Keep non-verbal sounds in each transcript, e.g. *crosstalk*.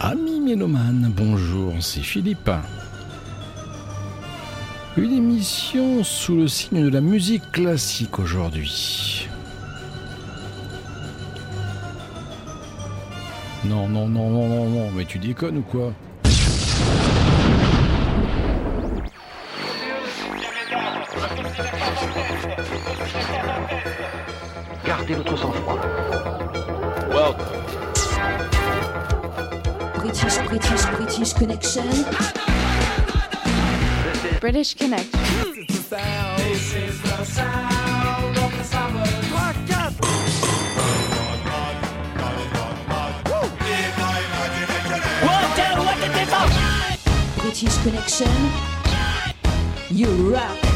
Ami Méloman, bonjour, c'est Philippe. Une émission sous le signe de la musique classique aujourd'hui. Non, non, non, non, non, non, mais tu déconnes ou quoi? British connection. British Connection. British connection. You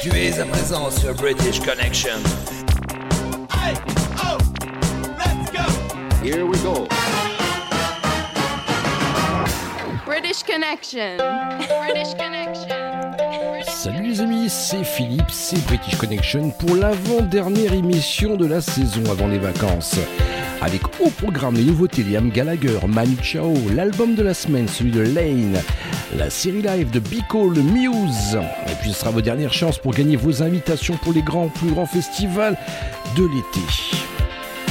Tu es à présent sur British Connection. Here we go. British Connection. British Connection. Salut les amis, c'est Philippe, c'est British Connection pour l'avant-dernière émission de la saison avant les vacances. Avec au programme les nouveautés Liam Gallagher, Manu Chao, l'album de la semaine, celui de Lane, la série live de Biko, le Muse. Et puis ce sera vos dernières chances pour gagner vos invitations pour les grands, plus grands festivals de l'été.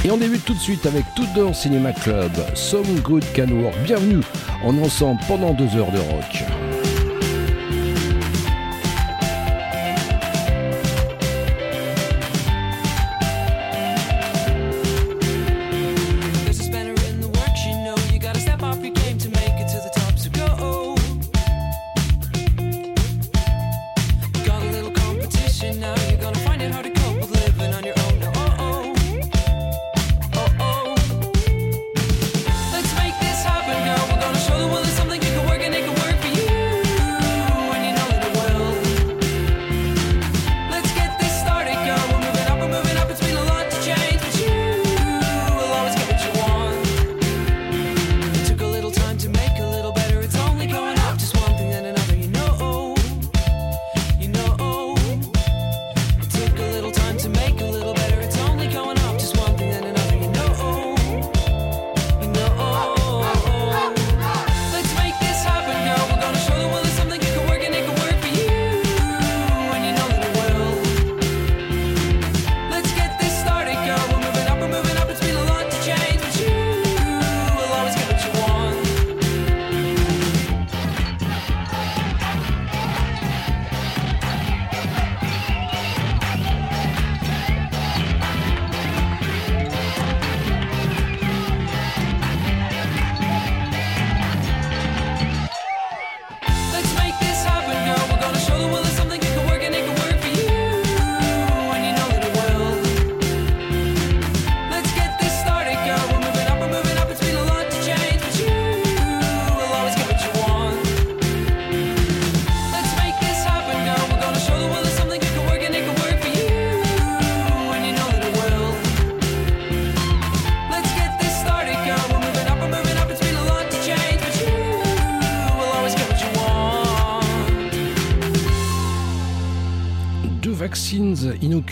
Et on débute tout de suite avec Tudor Cinema Club, Some Good Can Work. Bienvenue, est ensemble pendant deux heures de rock.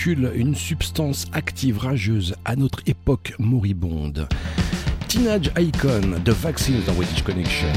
Une substance active rageuse à notre époque moribonde. Teenage Icon de Vaccines dans British Connection.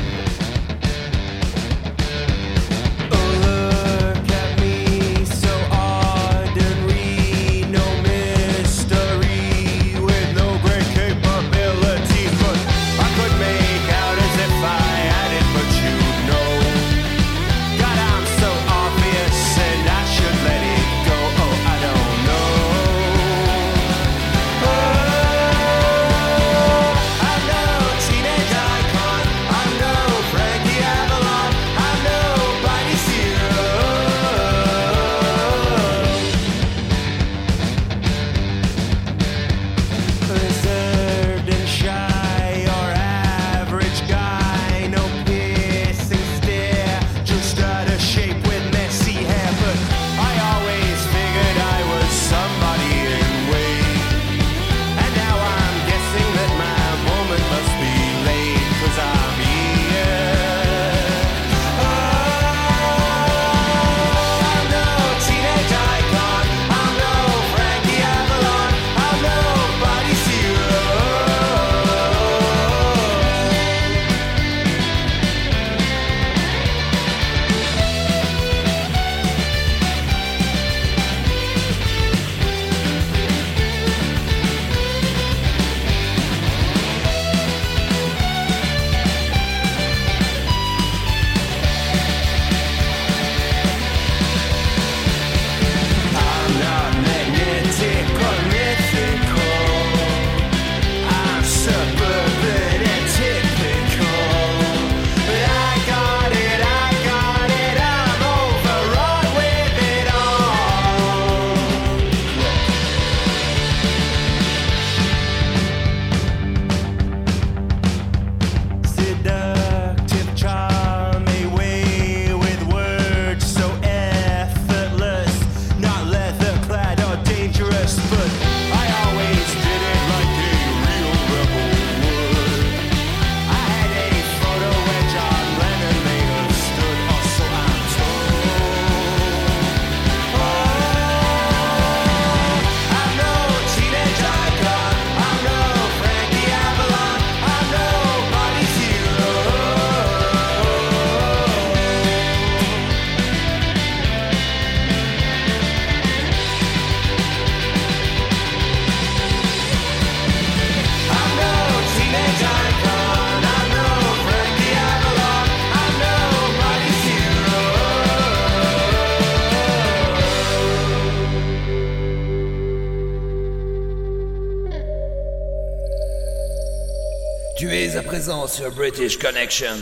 British Connection,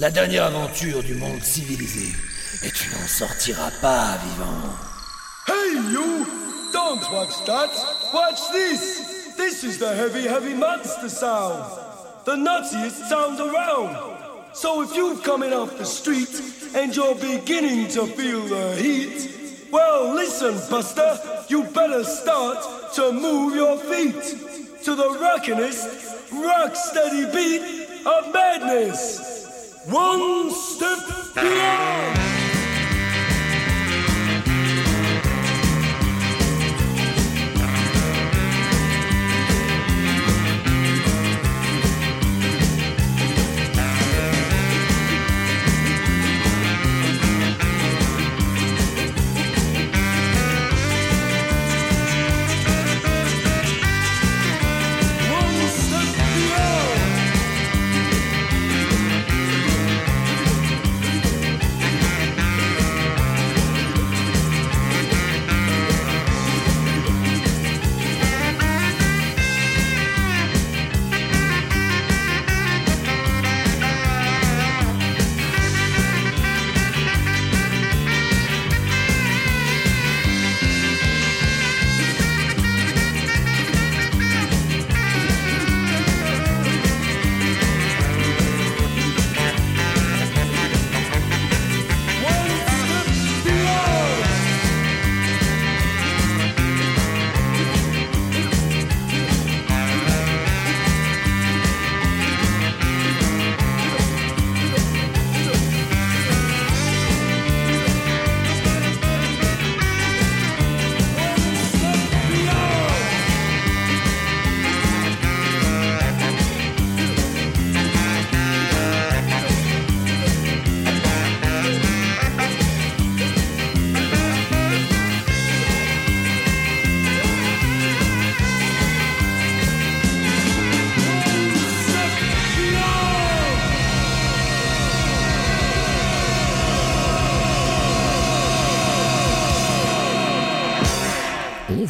la dernière aventure du monde civilisé. Et tu n'en sortiras pas vivant. Hey, you! Don't watch that! Watch this! This is the heavy, heavy monster sound! The nuttiest sound around! So if you've coming off the street and you're beginning to feel the heat, well, listen, Buster, you better start to move your feet to the rockinest, rock steady beat of madness. One step beyond!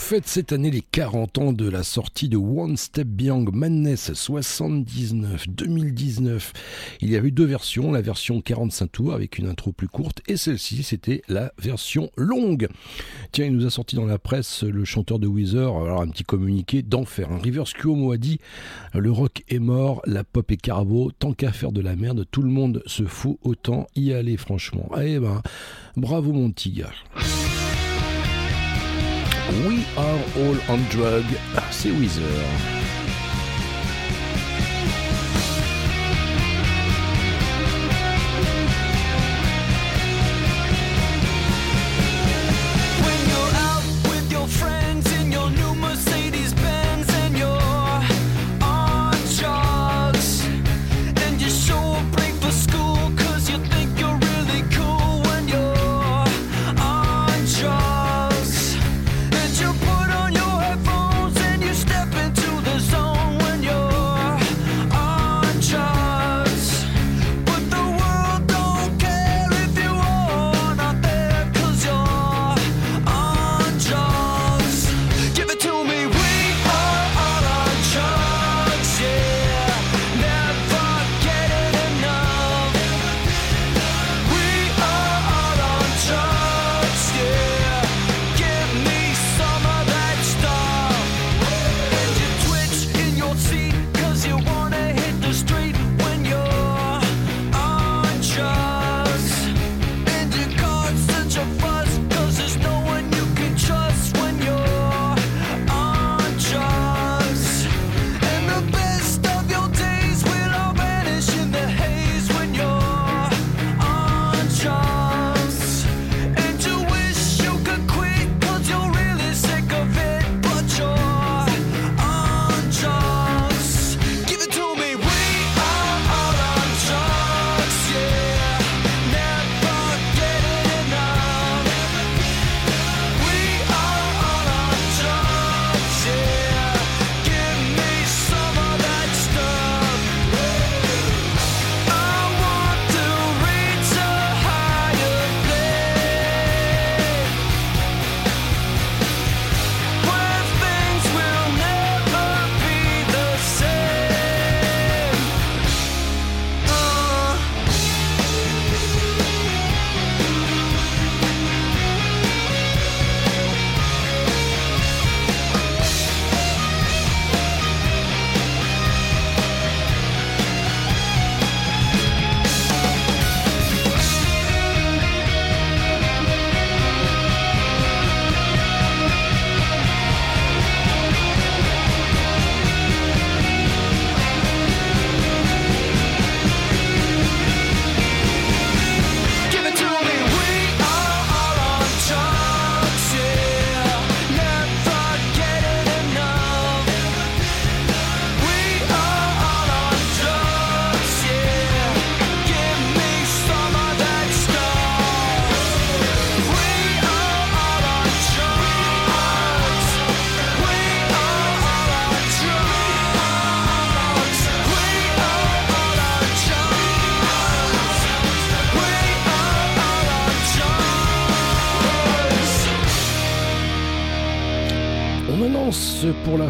Fête cette année les 40 ans de la sortie de One Step Beyond Madness 79-2019. Il y avait eu deux versions, la version 45 tours avec une intro plus courte et celle-ci c'était la version longue. Tiens, il nous a sorti dans la presse le chanteur de Weezer, alors un petit communiqué d'enfer. Un Rivers Cuomo a dit le rock est mort, la pop est carbo, tant qu'à faire de la merde, tout le monde se fout, autant y aller franchement. Eh ben, bravo mon petit. We are all on drug, c'est Weezer.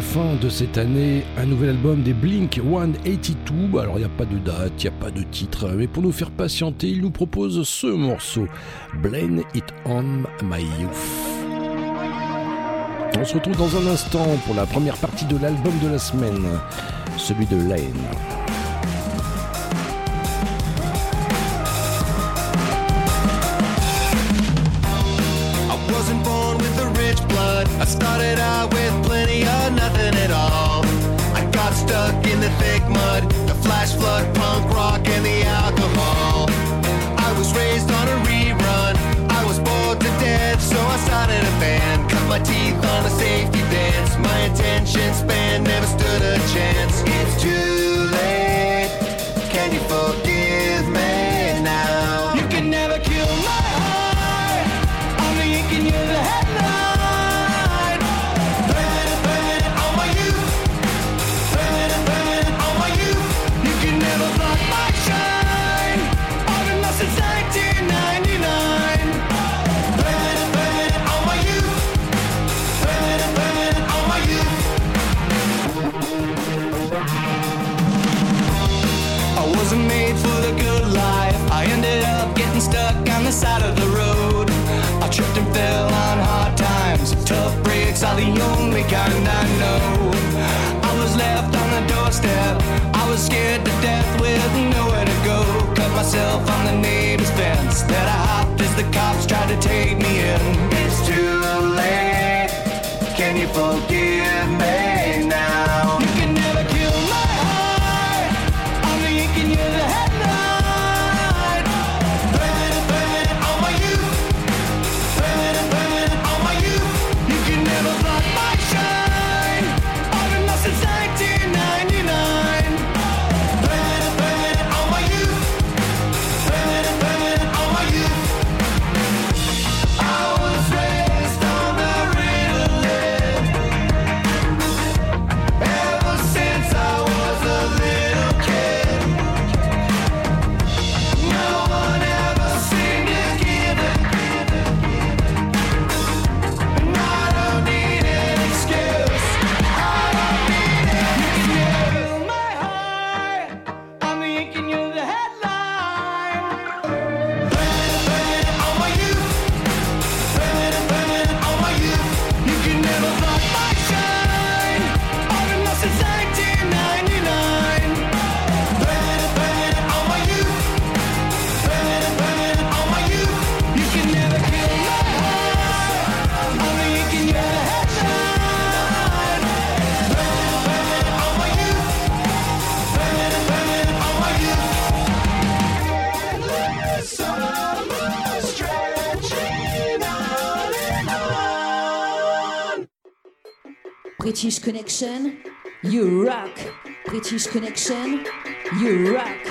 fin de cette année, un nouvel album des Blink 182. Alors il n'y a pas de date, il n'y a pas de titre, mais pour nous faire patienter, il nous propose ce morceau, Blame It On My Youth. On se retrouve dans un instant pour la première partie de l'album de la semaine, celui de Lane. and I know I was left on the doorstep. I was scared to death with nowhere to go. Cut myself on the neighbor's fence. That I hopped as the cops tried to take me in. British Connection, you rock. British Connection, you rock.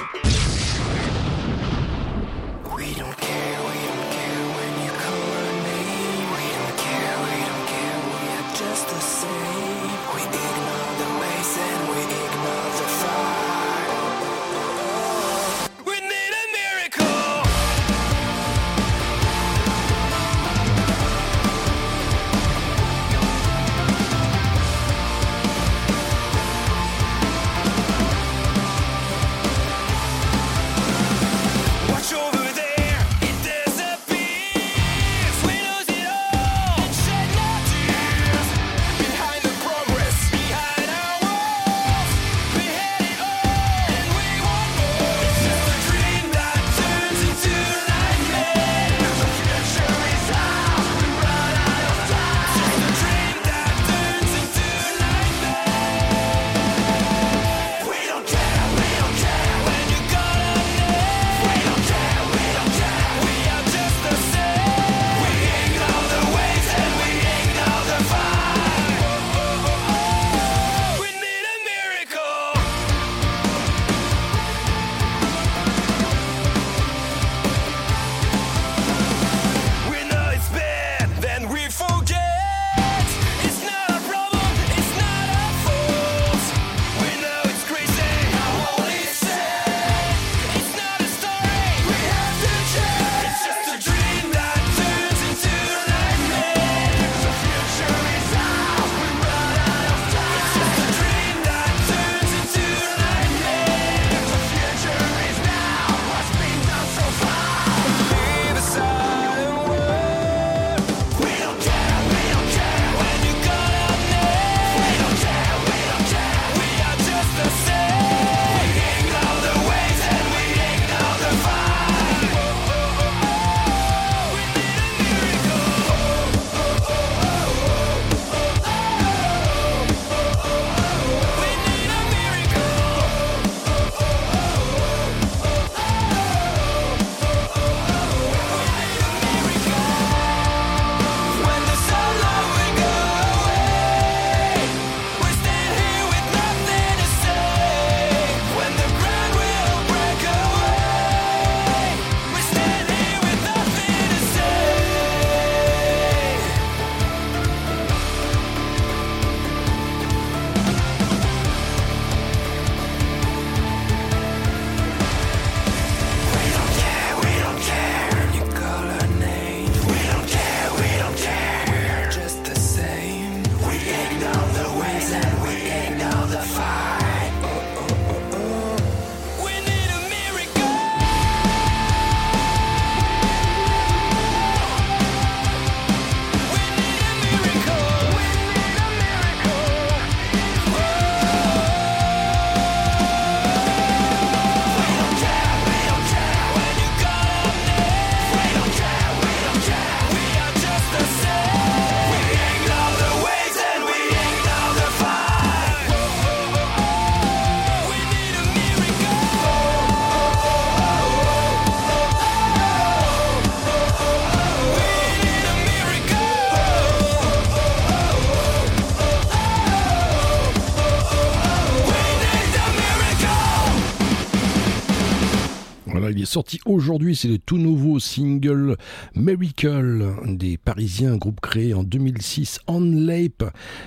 Sorti aujourd'hui, c'est le tout nouveau single Miracle des Parisiens, groupe créé en 2006 en Lape.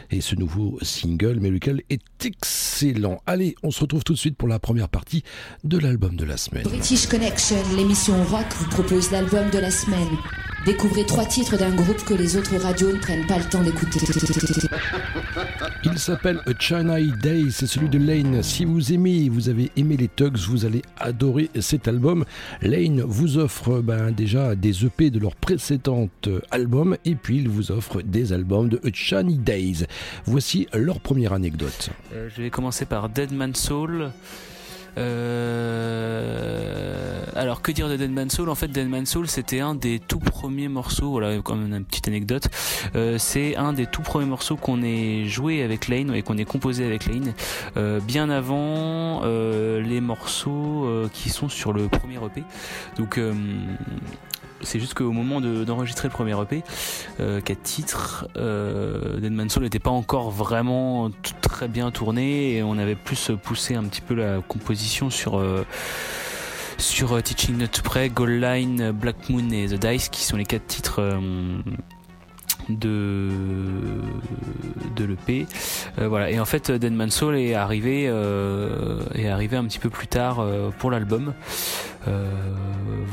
Et ce nouveau single Miracle est excellent. Allez, on se retrouve tout de suite pour la première partie de l'album de la semaine. British Connection, l'émission rock vous propose l'album de la semaine. Découvrez trois titres d'un groupe que les autres radios ne prennent pas le temps d'écouter. Il s'appelle A China Day, c'est celui de Lane. Si vous aimez, vous avez aimé les Tugs, vous allez adorer cet album. Lane vous offre ben, déjà des EP de leur précédent album et puis il vous offre des albums de A China Days. Voici leur première anecdote. Euh, je vais commencer par Dead Man Soul. Euh, alors que dire de Dead Man Soul? En fait, Dead Man Soul, c'était un des tout premiers morceaux. Voilà, comme une petite anecdote. Euh, c'est un des tout premiers morceaux qu'on ait joué avec Lane et qu'on ait composé avec Lane, bien avant les morceaux qui sont sur le premier EP. Donc c'est juste qu'au moment de- d'enregistrer le premier EP, euh, 4 titres, euh, Dead Man Soul n'était pas encore vraiment très bien tourné et on avait plus poussé un petit peu la composition sur euh, euh, Teaching Not to Pray, Goal Line, Black Moon et The Dice qui sont les quatre titres euh, de de l'EP Euh, voilà. Et en fait Dead Man Soul est arrivé euh, est arrivé un petit peu plus tard euh, pour l'album.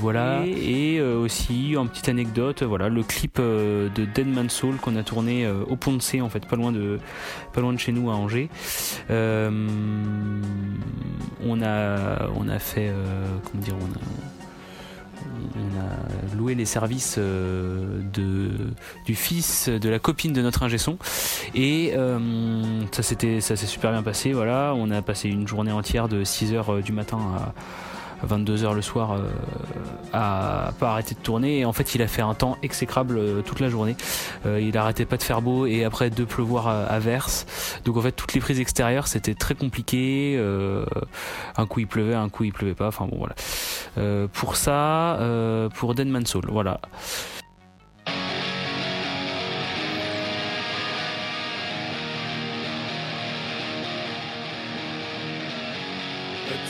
Voilà. Et, et, aussi en petite anecdote voilà le clip de Dead Man Soul qu'on a tourné au Pont de C en fait pas loin de pas loin de chez nous à Angers. On a on a fait comment dire on a on a loué les services euh, du fils de la copine de notre ingé son. Et euh, ça ça s'est super bien passé voilà. On a passé une journée entière de 6h du matin à 22h le soir euh, à pas arrêter de tourner. Et en fait il a fait un temps exécrable euh, toute la journée. Euh, il arrêtait pas de faire beau et après de pleuvoir à, verse. Donc en fait toutes les prises extérieures c'était très compliqué. Euh, un coup il pleuvait un coup il pleuvait pas. Enfin bon voilà. Pour ça, pour Dead Man Soul, voilà.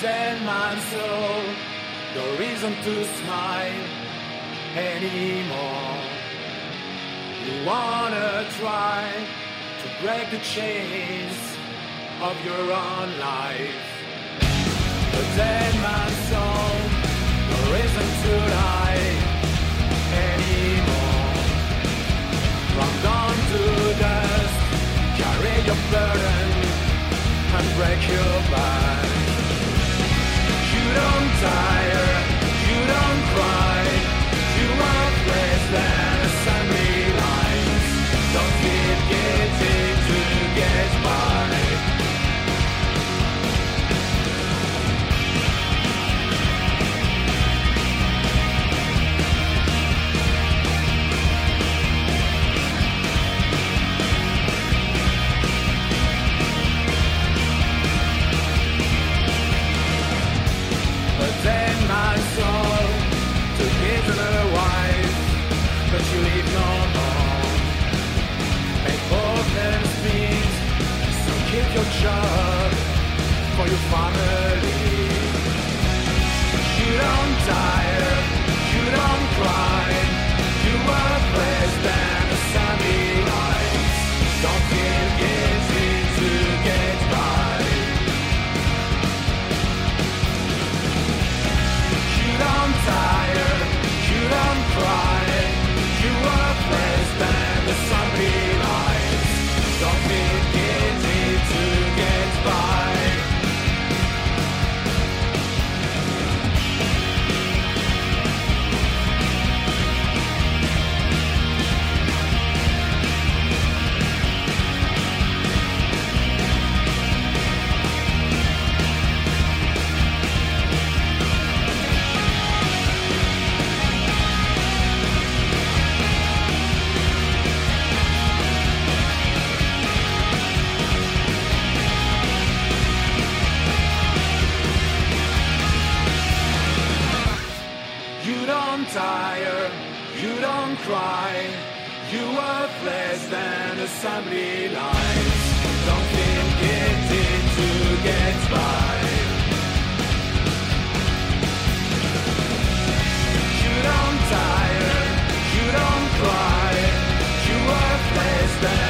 Dead man's soul, no reason to smile anymore. You wanna try to break the chains of your own life. A dead man's soul, no reason to die anymore. From dawn to dusk, carry your burden and break your back. You don't tire, keep your job for your family. You don't tire, cry. You are less than assembly lines. Don't think it did to get by. You don't tire, you don't cry. You are less than.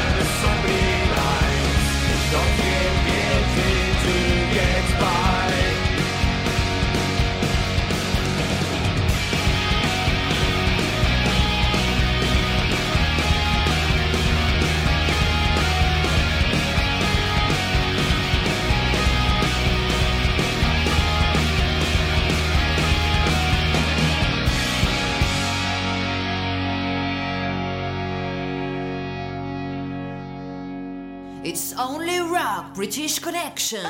It's only rock, British connection.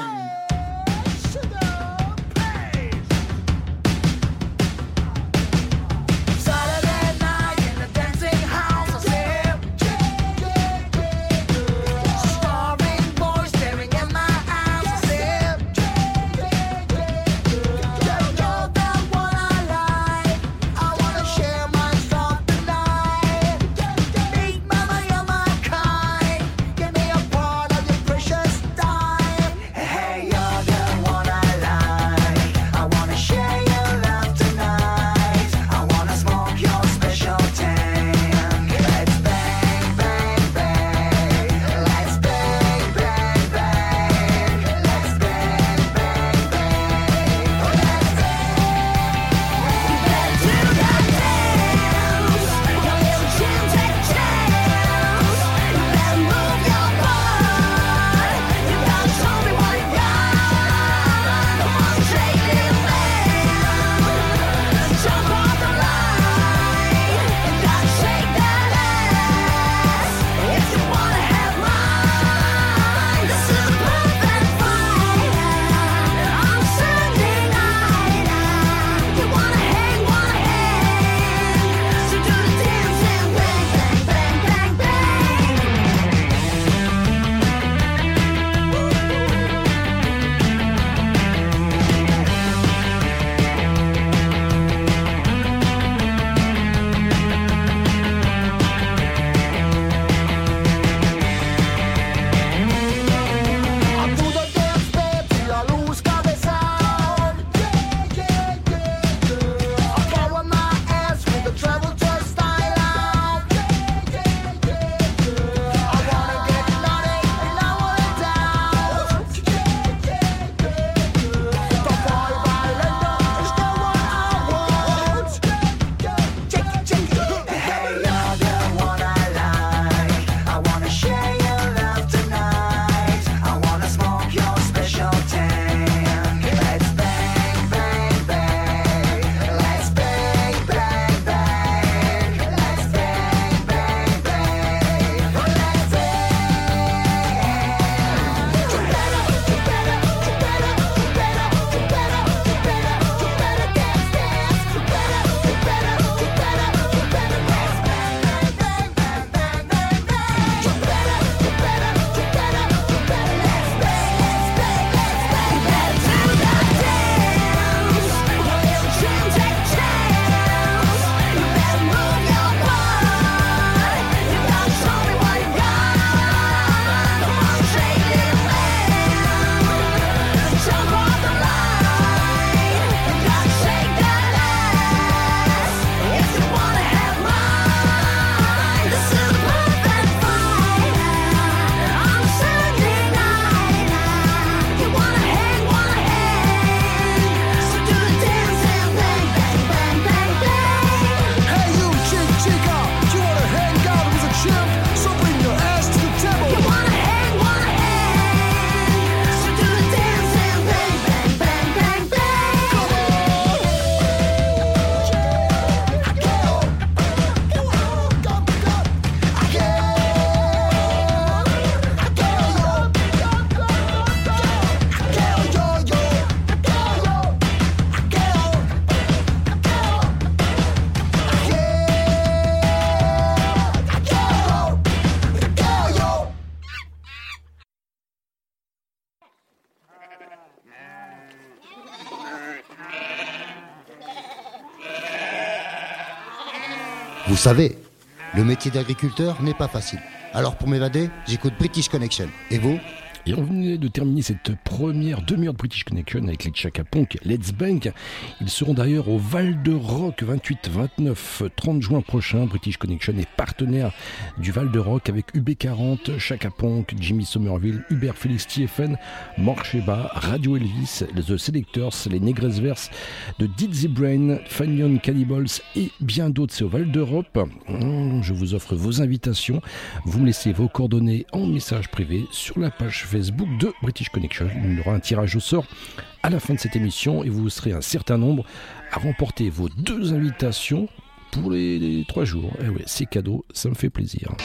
Vous savez, le métier d'agriculteur n'est pas facile. Alors pour m'évader, j'écoute British Connection. Et vous? Et on venait de terminer cette première demi-heure de British Connection avec les Chaka Punk, Let's Bank. Ils seront d'ailleurs au Val de Rock 28, 29, 30 juin prochain. British Connection est partenaire du Val de Rock avec UB40, Chaka Punk, Jimmy Somerville, Hubert Félix Tiefen, Morcheba, Radio Elvis, The Selectors, les Negres Verse de Dizzy Brain, Fanion Cannibals et bien d'autres. C'est au Val d'Europe. Hmm, je vous offre vos invitations. Vous me laissez vos coordonnées en message privé sur la page Facebook Facebook de British Connection. Il y aura un tirage au sort à la fin de cette émission et vous serez un certain nombre à remporter vos deux invitations pour les, trois jours. Eh c'est cadeau, ça me fait plaisir.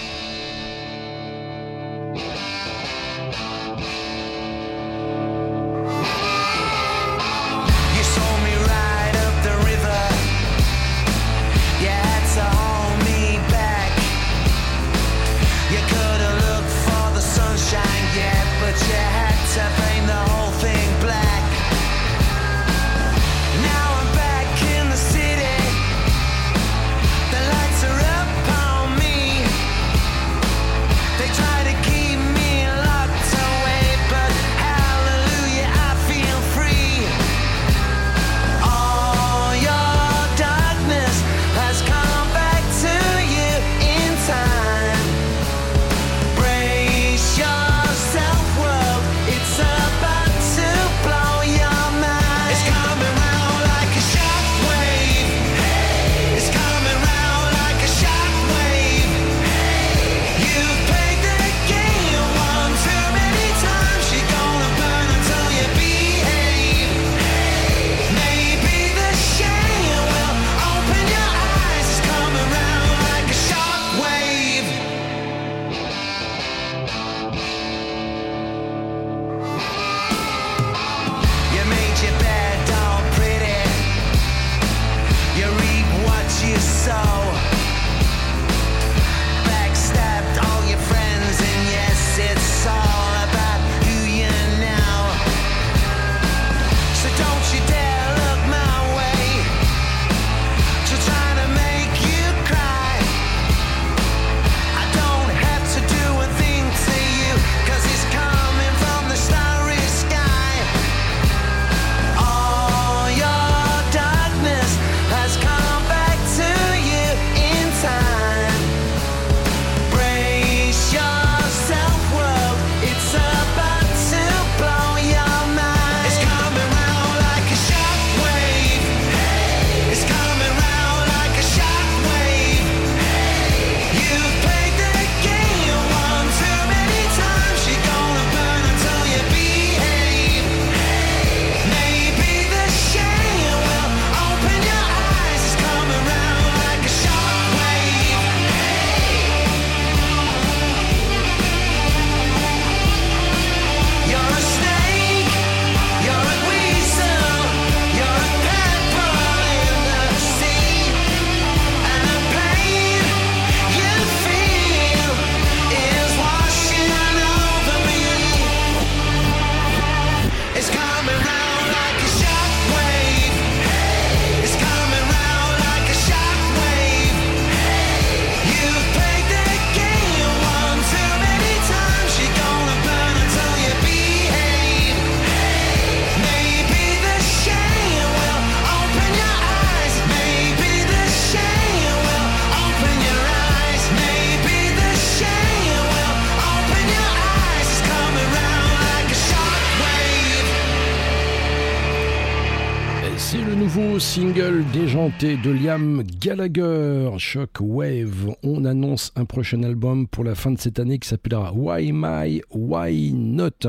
De Liam Gallagher, Shockwave. On annonce un prochain album pour la fin de cette année qui s'appellera Why My, Why Not.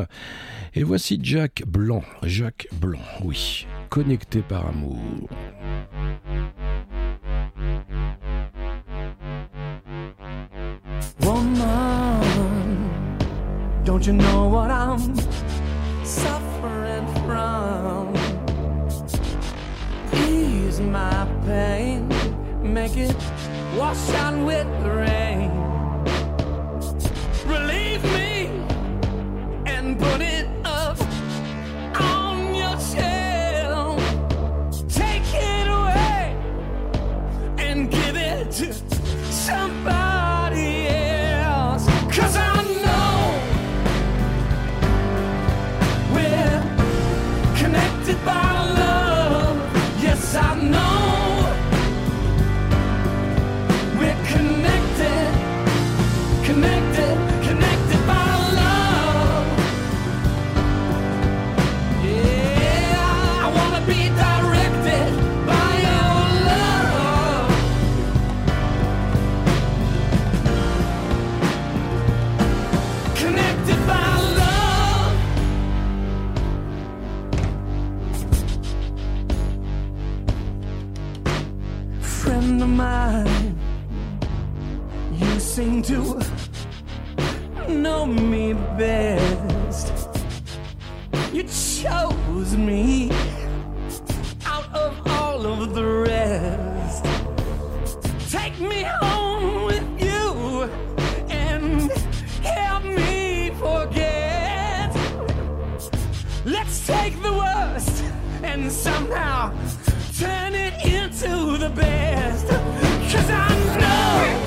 Et voici Jack Blanc, Jacques Blanc, oui, connecté par amour. Don't you know what I'm suffering from? Ease my pain, make it wash out with the rain. Relieve me and put it up on your shelf. Take it away and give it to somebody else. Cause I know we're connected by seem to know me best. You chose me out of all of the rest. Take me home with you and help me forget. Let's take the worst and somehow turn it into the best. Cause I know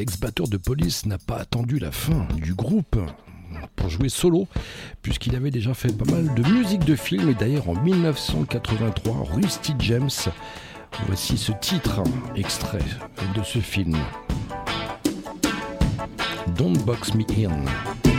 l'ex-batteur de police n'a pas attendu la fin du groupe pour jouer solo, puisqu'il avait déjà fait pas mal de musique de film. Et d'ailleurs, en 1983, Rusty James, voici ce titre extrait de ce film. Don't Box Me In.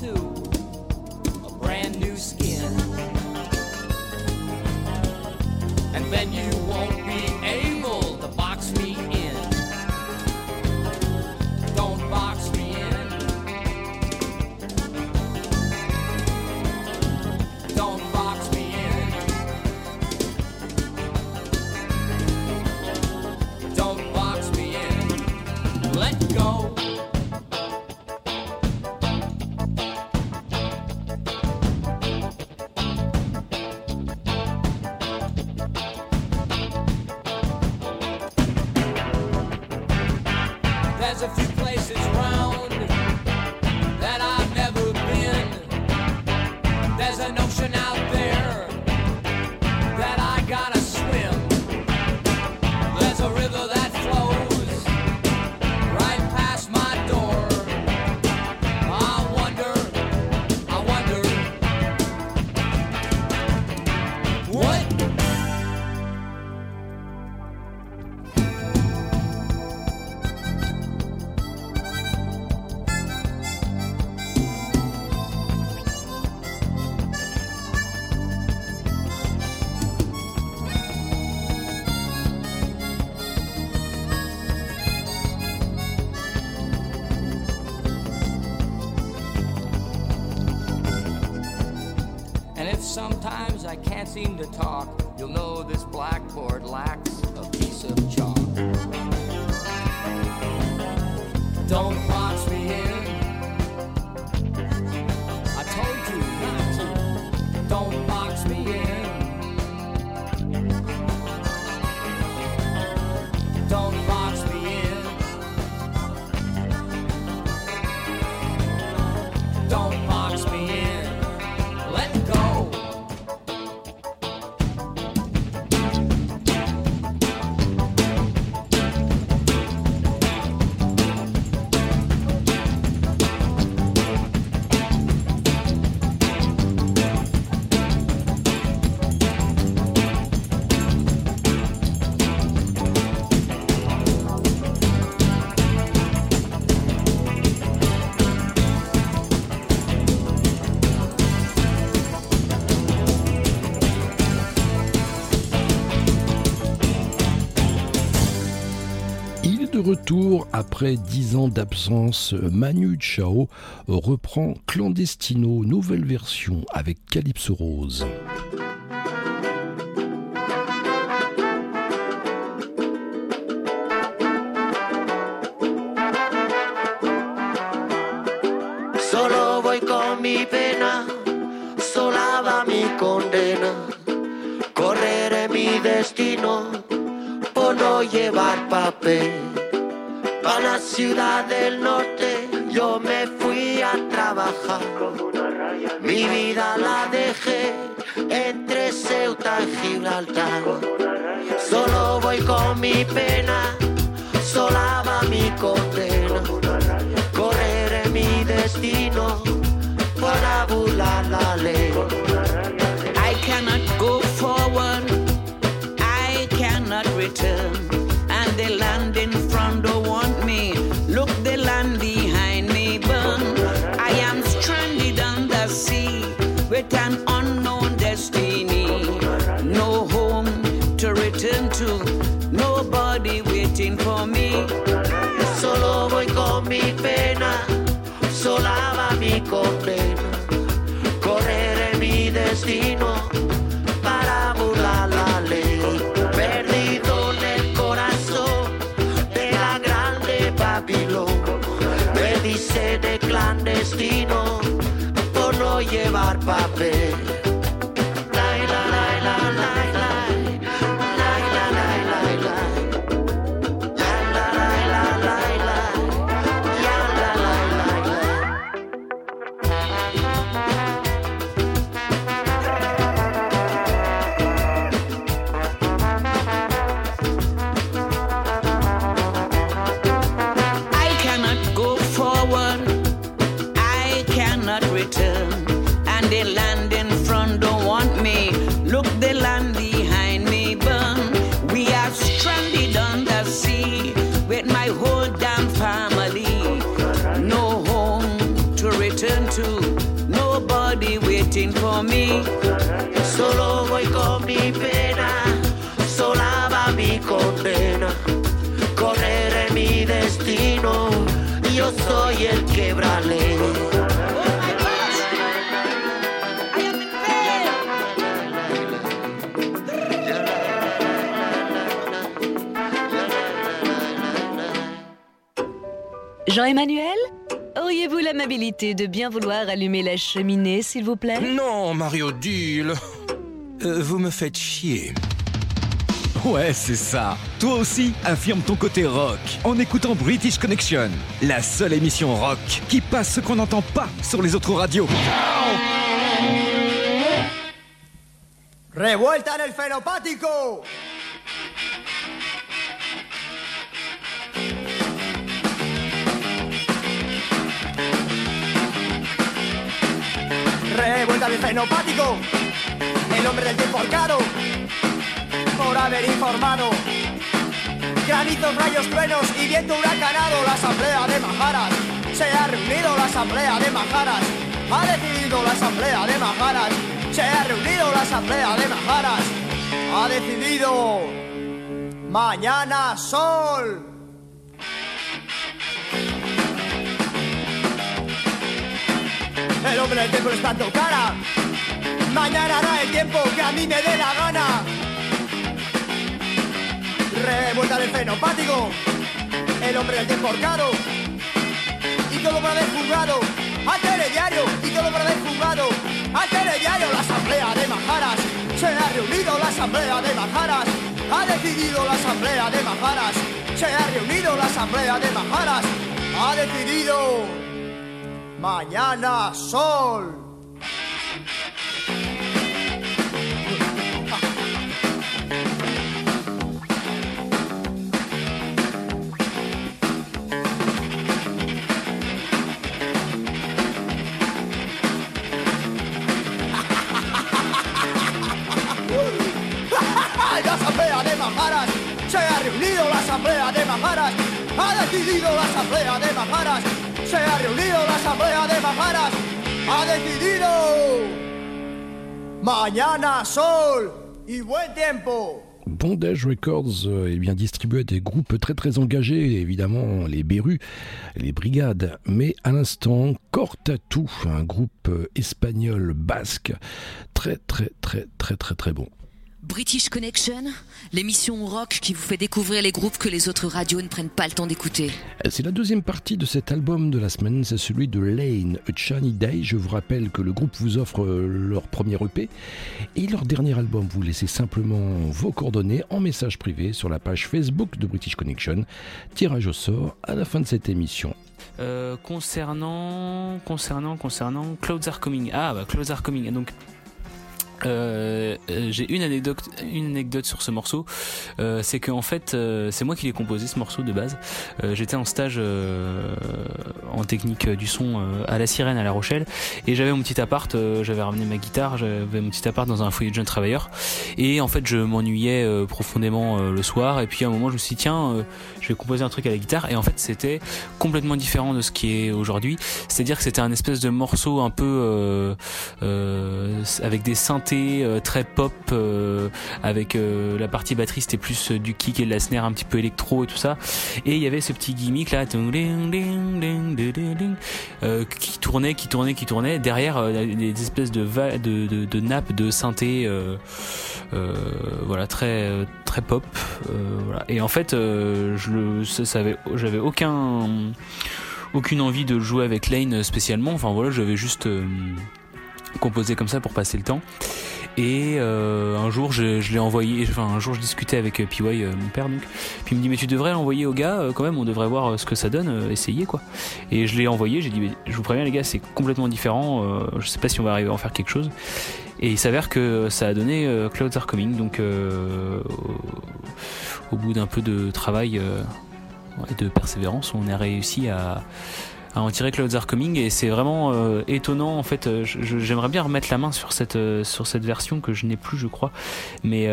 two. après dix ans d'absence. Manu Chao reprend Clandestino, nouvelle version avec Calypso Rose. ciudad del norte yo me fui a trabajar. Mi vida la dejé entre Ceuta y Gibraltar. Solo voy con mi pena, solaba mi condena. Correré mi destino para burlar la ley. With an unknown destiny. No home to return to, nobody waiting for me. Solo voy con mi pena, sola va mi condena. Correré mi destino para burlar la ley. Perdido en el corazón de la grande Babilón. Me dice de clandestino llevar papel. Jean-Emmanuel Auriez-vous l'amabilité de bien vouloir allumer la cheminée, s'il vous plaît? Non, Mario Deal. Euh, vous me faites chier. Ouais, c'est ça. Toi aussi, affirme ton côté rock en écoutant British Connection, la seule émission rock qui passe ce qu'on n'entend pas sur les autres radios. ¡Revuelta en el fenopático! Revuelta en el fenopático. El hombre del tiempo. Por haber informado. Granizos, rayos, truenos y viento huracanado. La asamblea de Majaras. Se ha reunido la asamblea de Majaras. Ha decidido la asamblea de Majaras. Se ha reunido la asamblea de Majaras. Ha decidido. Mañana sol. El hombre del tiempo está en cara. Mañana hará el tiempo que a mí me dé la gana. Revuelta del fenopático. El hombre del tiempo horcado. Y todo para haber juzgado. Al telediario. Y todo para haber juzgado. Al telediario. La asamblea de Majaras. Se ha reunido la asamblea de Majaras. Ha decidido la asamblea de Majaras. Se ha reunido la asamblea de Majaras. Ha decidido. Mañana sol. Asamblea de. Mañana sol y buen tiempo. Bondage Records est bien distribué à des groupes très très engagés, évidemment les Berus, les Brigades, mais à l'instant Cortatu, un groupe euh, espagnol basque, très très très très très très bon. British Connection, l'émission rock qui vous fait découvrir les groupes que les autres radios ne prennent pas le temps d'écouter. C'est la deuxième partie de cet album de la semaine, c'est celui de Lane, A Shiny Day. Je vous rappelle que le groupe vous offre euh, leur premier EP et leur dernier album. Vous laissez simplement vos coordonnées en message privé sur la page Facebook de British Connection. Tirage au sort à la fin de cette émission. Euh, concernant, concernant, concernant Clouds Are Coming. Ah, bah, Clouds Are Coming. Donc, euh, euh, j'ai une anecdote, une anecdote sur ce morceau. Euh, c'est que en fait, euh, c'est moi qui l'ai composé ce morceau de base. Euh, J'étais en stage en technique du son à la Sirène à La Rochelle et j'avais mon petit appart. j'avais ramené ma guitare, j'avais mon petit appart dans un foyer de jeunes travailleurs. Et en fait, je m'ennuyais profondément le soir. Et puis à un moment, je me suis dit tiens, je vais composer un truc à la guitare. Et en fait, c'était complètement différent de ce qui est aujourd'hui. C'est-à-dire que c'était un espèce de morceau un peu avec des synthés euh, très pop, euh, avec euh, la partie batterie c'était plus du kick et de la snare un petit peu électro et tout ça. Et il y avait ce petit gimmick là qui tournait, qui tournait, qui tournait. Derrière des espèces de, de, de, nappes de synthé, voilà très très pop. Et en fait, je le, avait, j'avais aucun aucune envie de jouer avec Lane spécialement. Enfin voilà, j'avais juste composé comme ça pour passer le temps. Et euh, un jour, je, l'ai envoyé. Enfin, un jour, je discutais avec euh, PY, euh, mon père, donc. Puis il me dit, mais tu devrais l'envoyer au gars, quand même. On devrait voir ce que ça donne. essayer, quoi. Et je l'ai envoyé. J'ai dit, mais je vous préviens, les gars, c'est complètement différent. je sais pas si on va arriver à en faire quelque chose. Et il s'avère que ça a donné Clouds Are Coming. Donc, au, au bout d'un peu de travail et de persévérance, on a réussi à à en tirer Clouds Are Coming et c'est vraiment euh, étonnant en fait euh, j'aimerais bien remettre la main sur cette euh, sur cette version que je n'ai plus je crois. Mais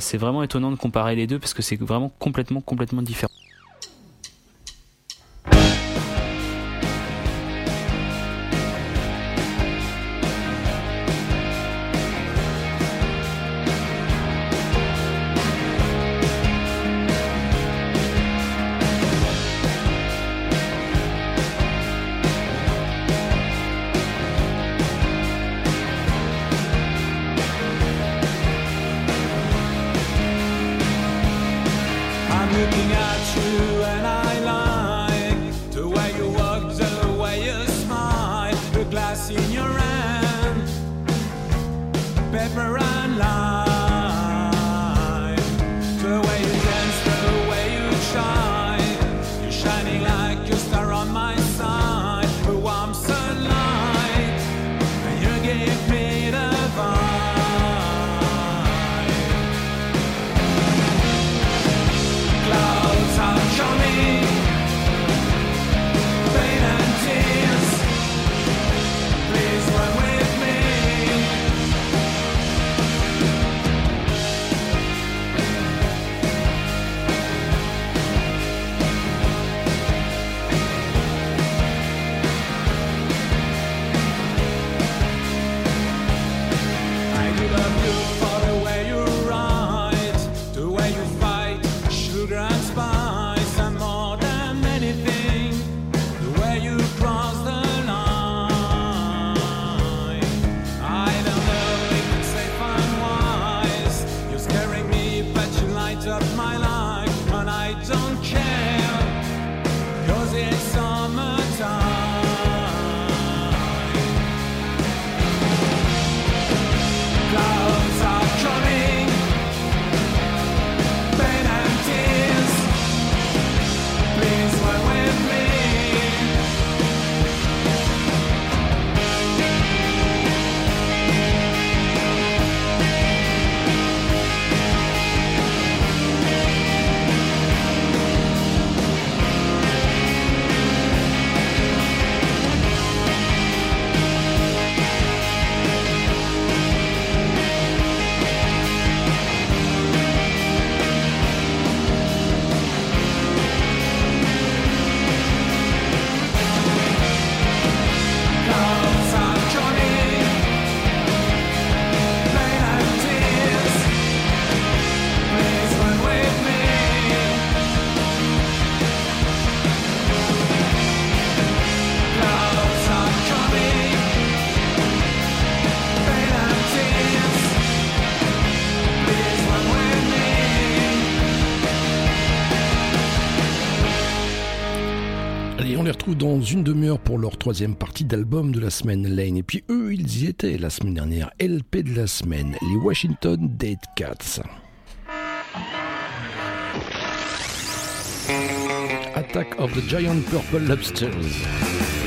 c'est vraiment étonnant de comparer les deux parce que c'est vraiment complètement complètement différent shining like a star on my dans une demi-heure pour leur troisième partie d'album de la semaine Lane. Et puis eux, ils y étaient la semaine dernière. LP de la semaine, les Washington Dead Cats. Attack of the Giant Purple Lobsters.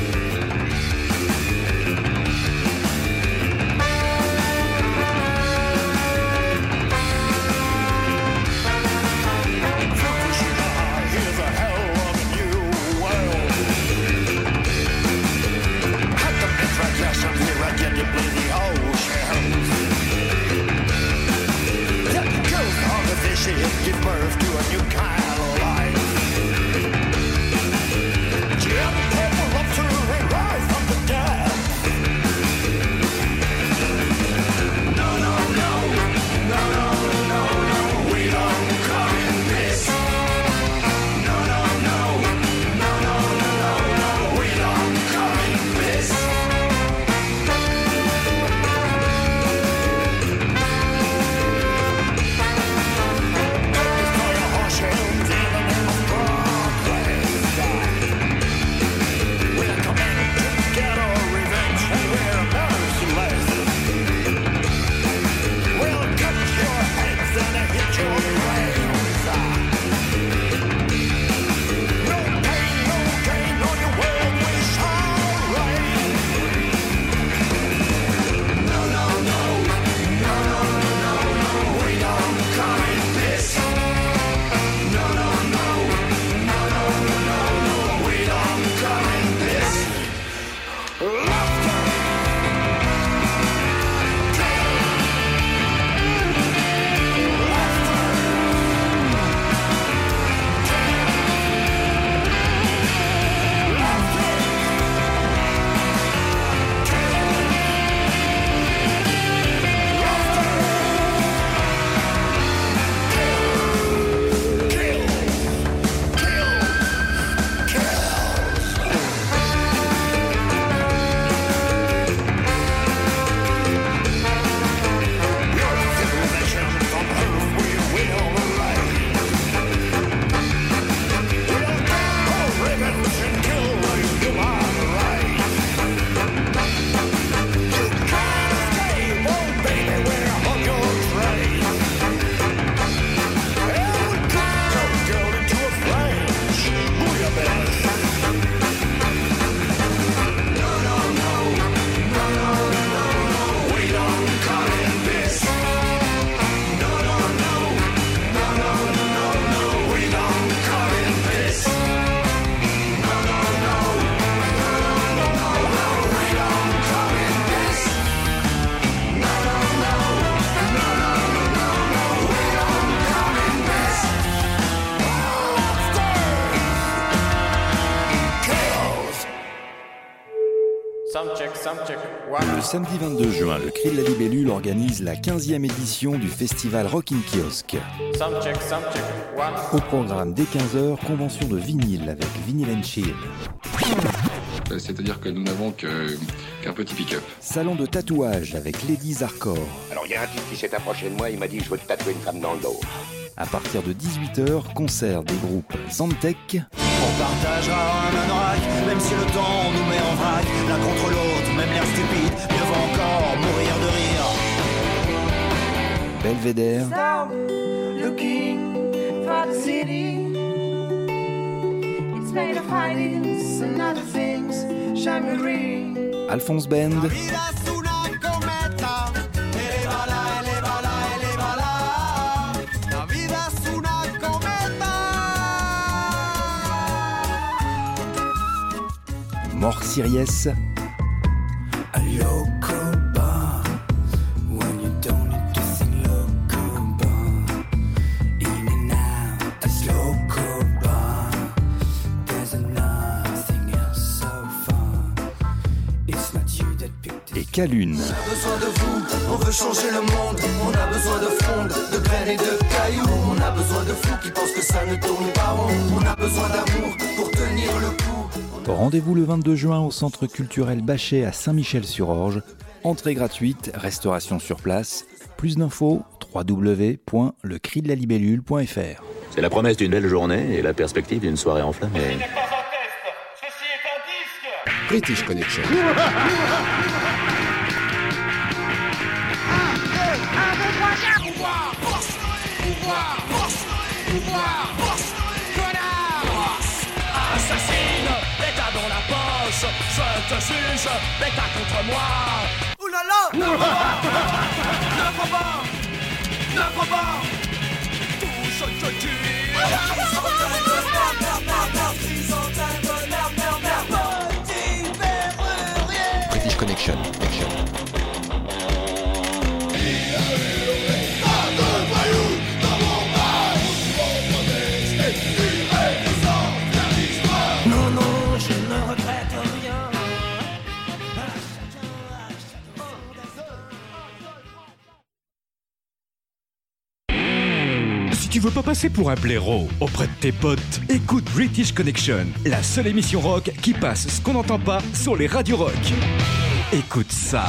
Samedi 22 juin, le Cri de la Libellule organise la 15e édition du festival Rockin' Kiosque. Sound check, sound check. One. Au programme dès 15h, convention de vinyle avec Vinyl and Chill. C'est-à-dire que nous n'avons que- qu'un petit pick-up. Salon de tatouage avec Ladies Hardcore. Alors, il y a un type qui s'est approché de moi, il m'a dit Je veux te tatouer une femme dans le dos. À partir de 18h, concert des groupes Zantec, On partagera un anorak, même si le temps nous met en vrac. L'un contre l'autre, l'air stupide, mieux vaut encore mourir de rire. Belvédère, Stop looking for the city. It's made of hidings and other things. Alphonse Bend. Mort Sirius, On a besoin de vous, on veut changer le monde. On a besoin de fronde, de graines et de cailloux. On a besoin de fous qui pensent que ça ne tourne pas rond. On a besoin d'amour pour tenir le coup. Rendez-vous le 22 juin au centre culturel Bachet à Saint-Michel-sur-Orge. Entrée gratuite, restauration sur place. Plus d'infos www.lecridelalibellule.fr. C'est la promesse d'une belle journée et la perspective d'une soirée enflammée. British Connection. *laughs* pouvoir Connard Assassine, l'état dans la poche Je te juge, l'état contre moi Ouh là là Ne prends pas Ne prends Tout ce que tu es pas passer pour un blaireau auprès de tes potes, écoute British Connection, la seule émission rock qui passe ce qu'on n'entend pas sur les radios rock. Écoute ça.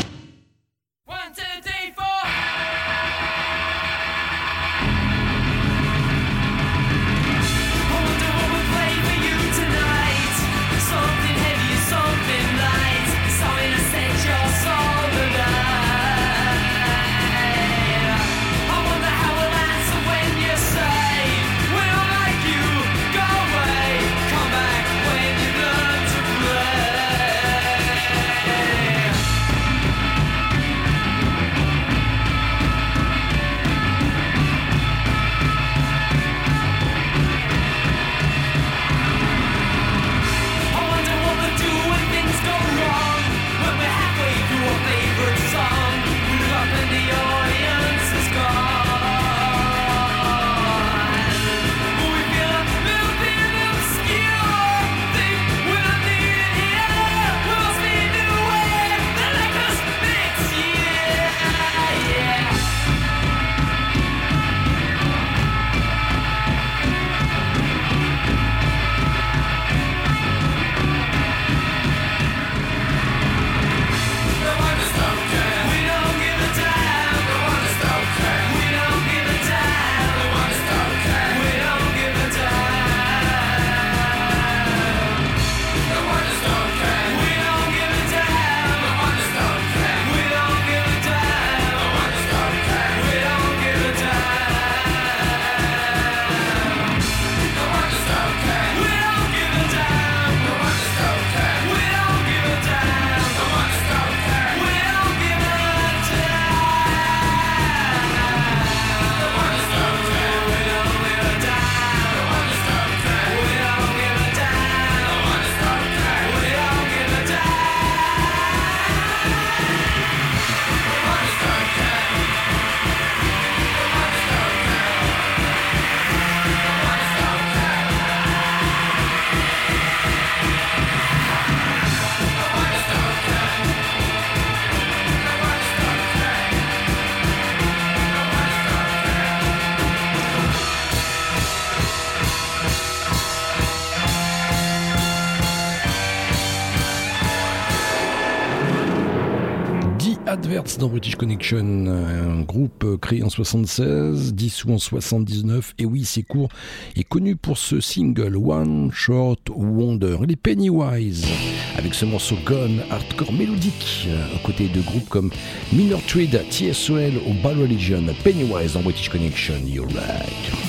Dans British Connection, un groupe euh, créé en 76, dissous en 79, et oui c'est court, et connu pour ce single One Short Wonder. Il est Pennywise, avec ce morceau Gone, hardcore mélodique, euh, aux côtés de groupes comme Minor Tweed, TSOL ou Bad Religion. Pennywise dans British Connection, you're right.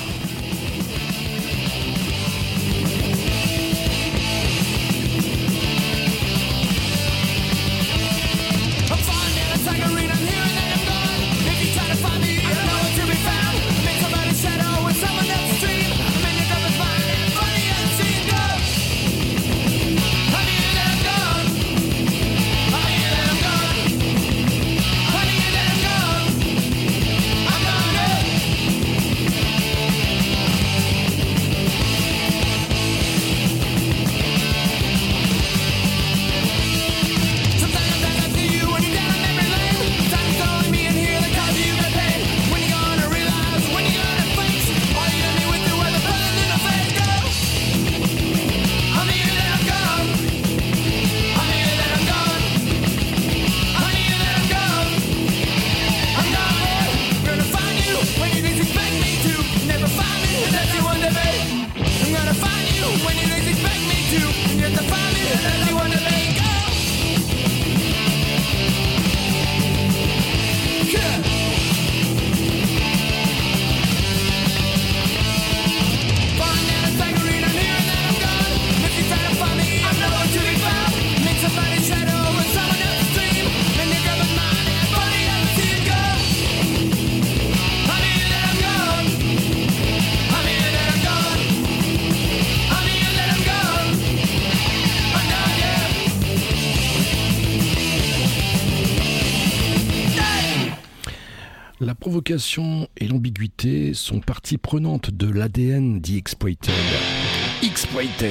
Et l'ambiguïté sont partie prenante de l'ADN dit Exploited.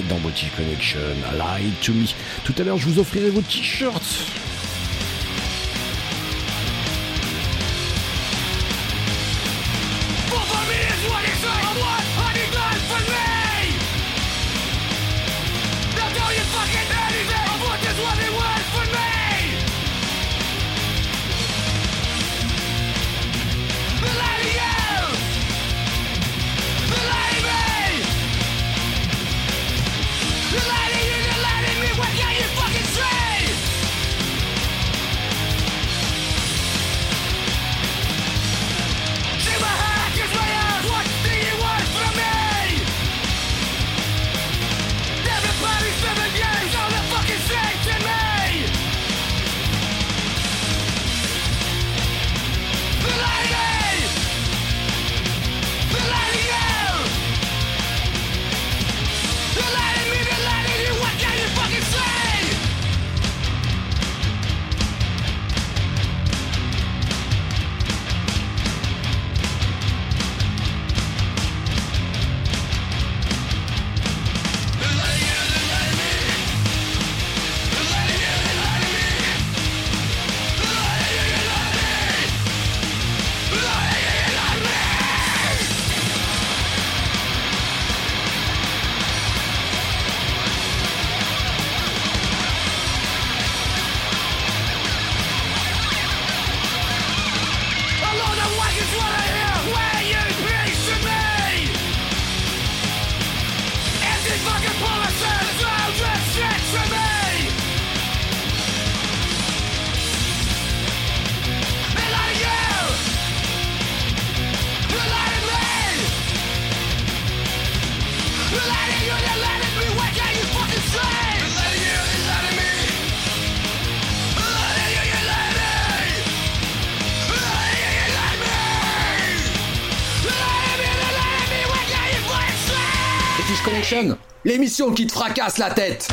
Dans Boutique Connection, Lie to Me. Tout à l'heure, je vous offrirai vos t-shirts L'émission qui te fracasse la tête.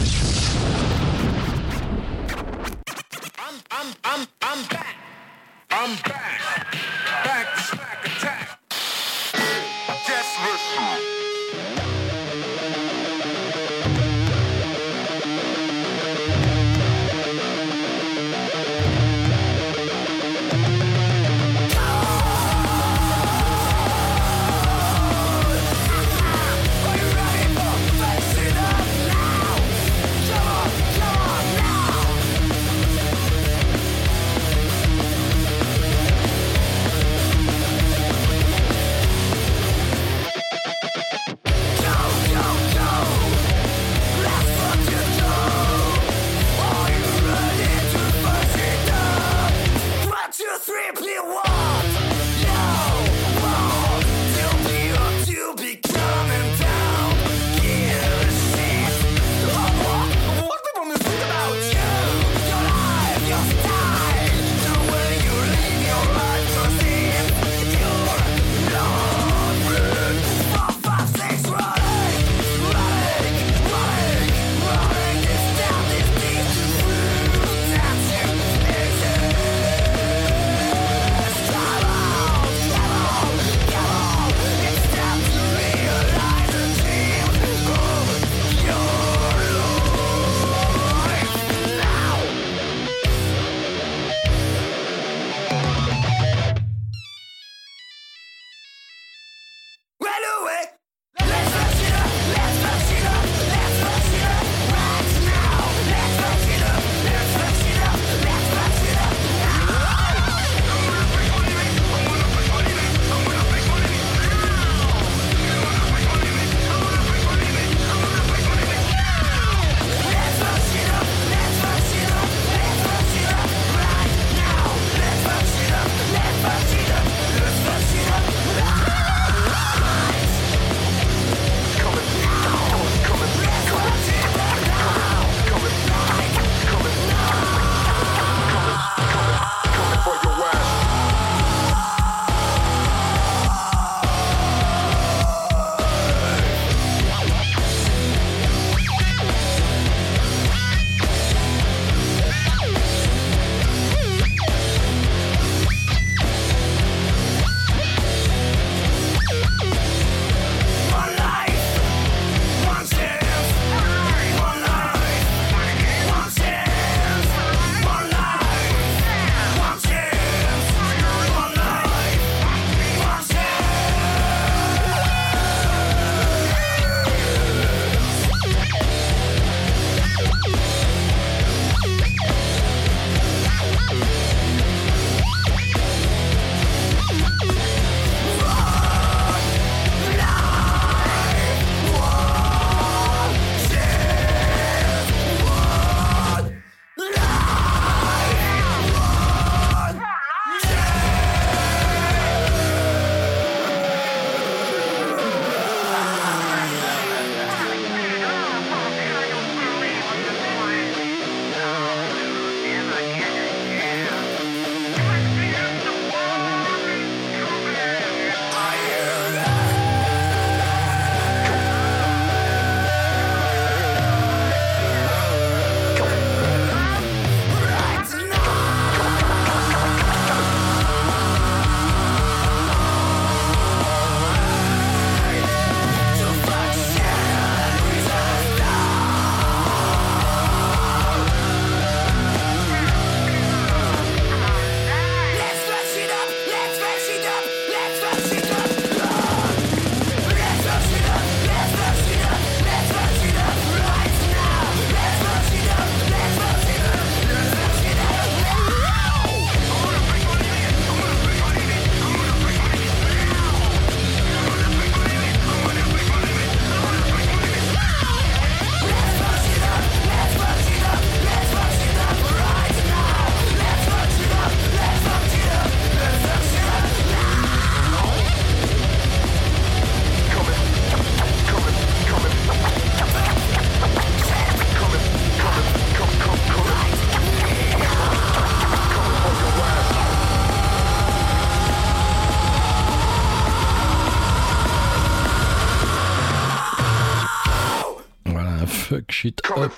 Shit Up.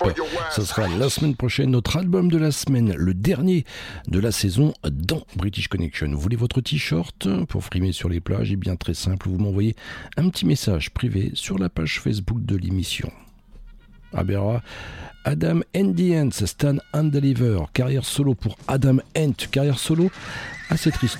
Ce sera la semaine prochaine, notre album de la semaine, le dernier de la saison dans British Connection. Vous voulez votre t-shirt pour frimer sur les plages? Eh bien, très simple, vous m'envoyez un petit message privé sur la page Facebook de l'émission. Abera, Adam Ends, Stan Undeliver, carrière solo pour Adam Ent, carrière solo assez triste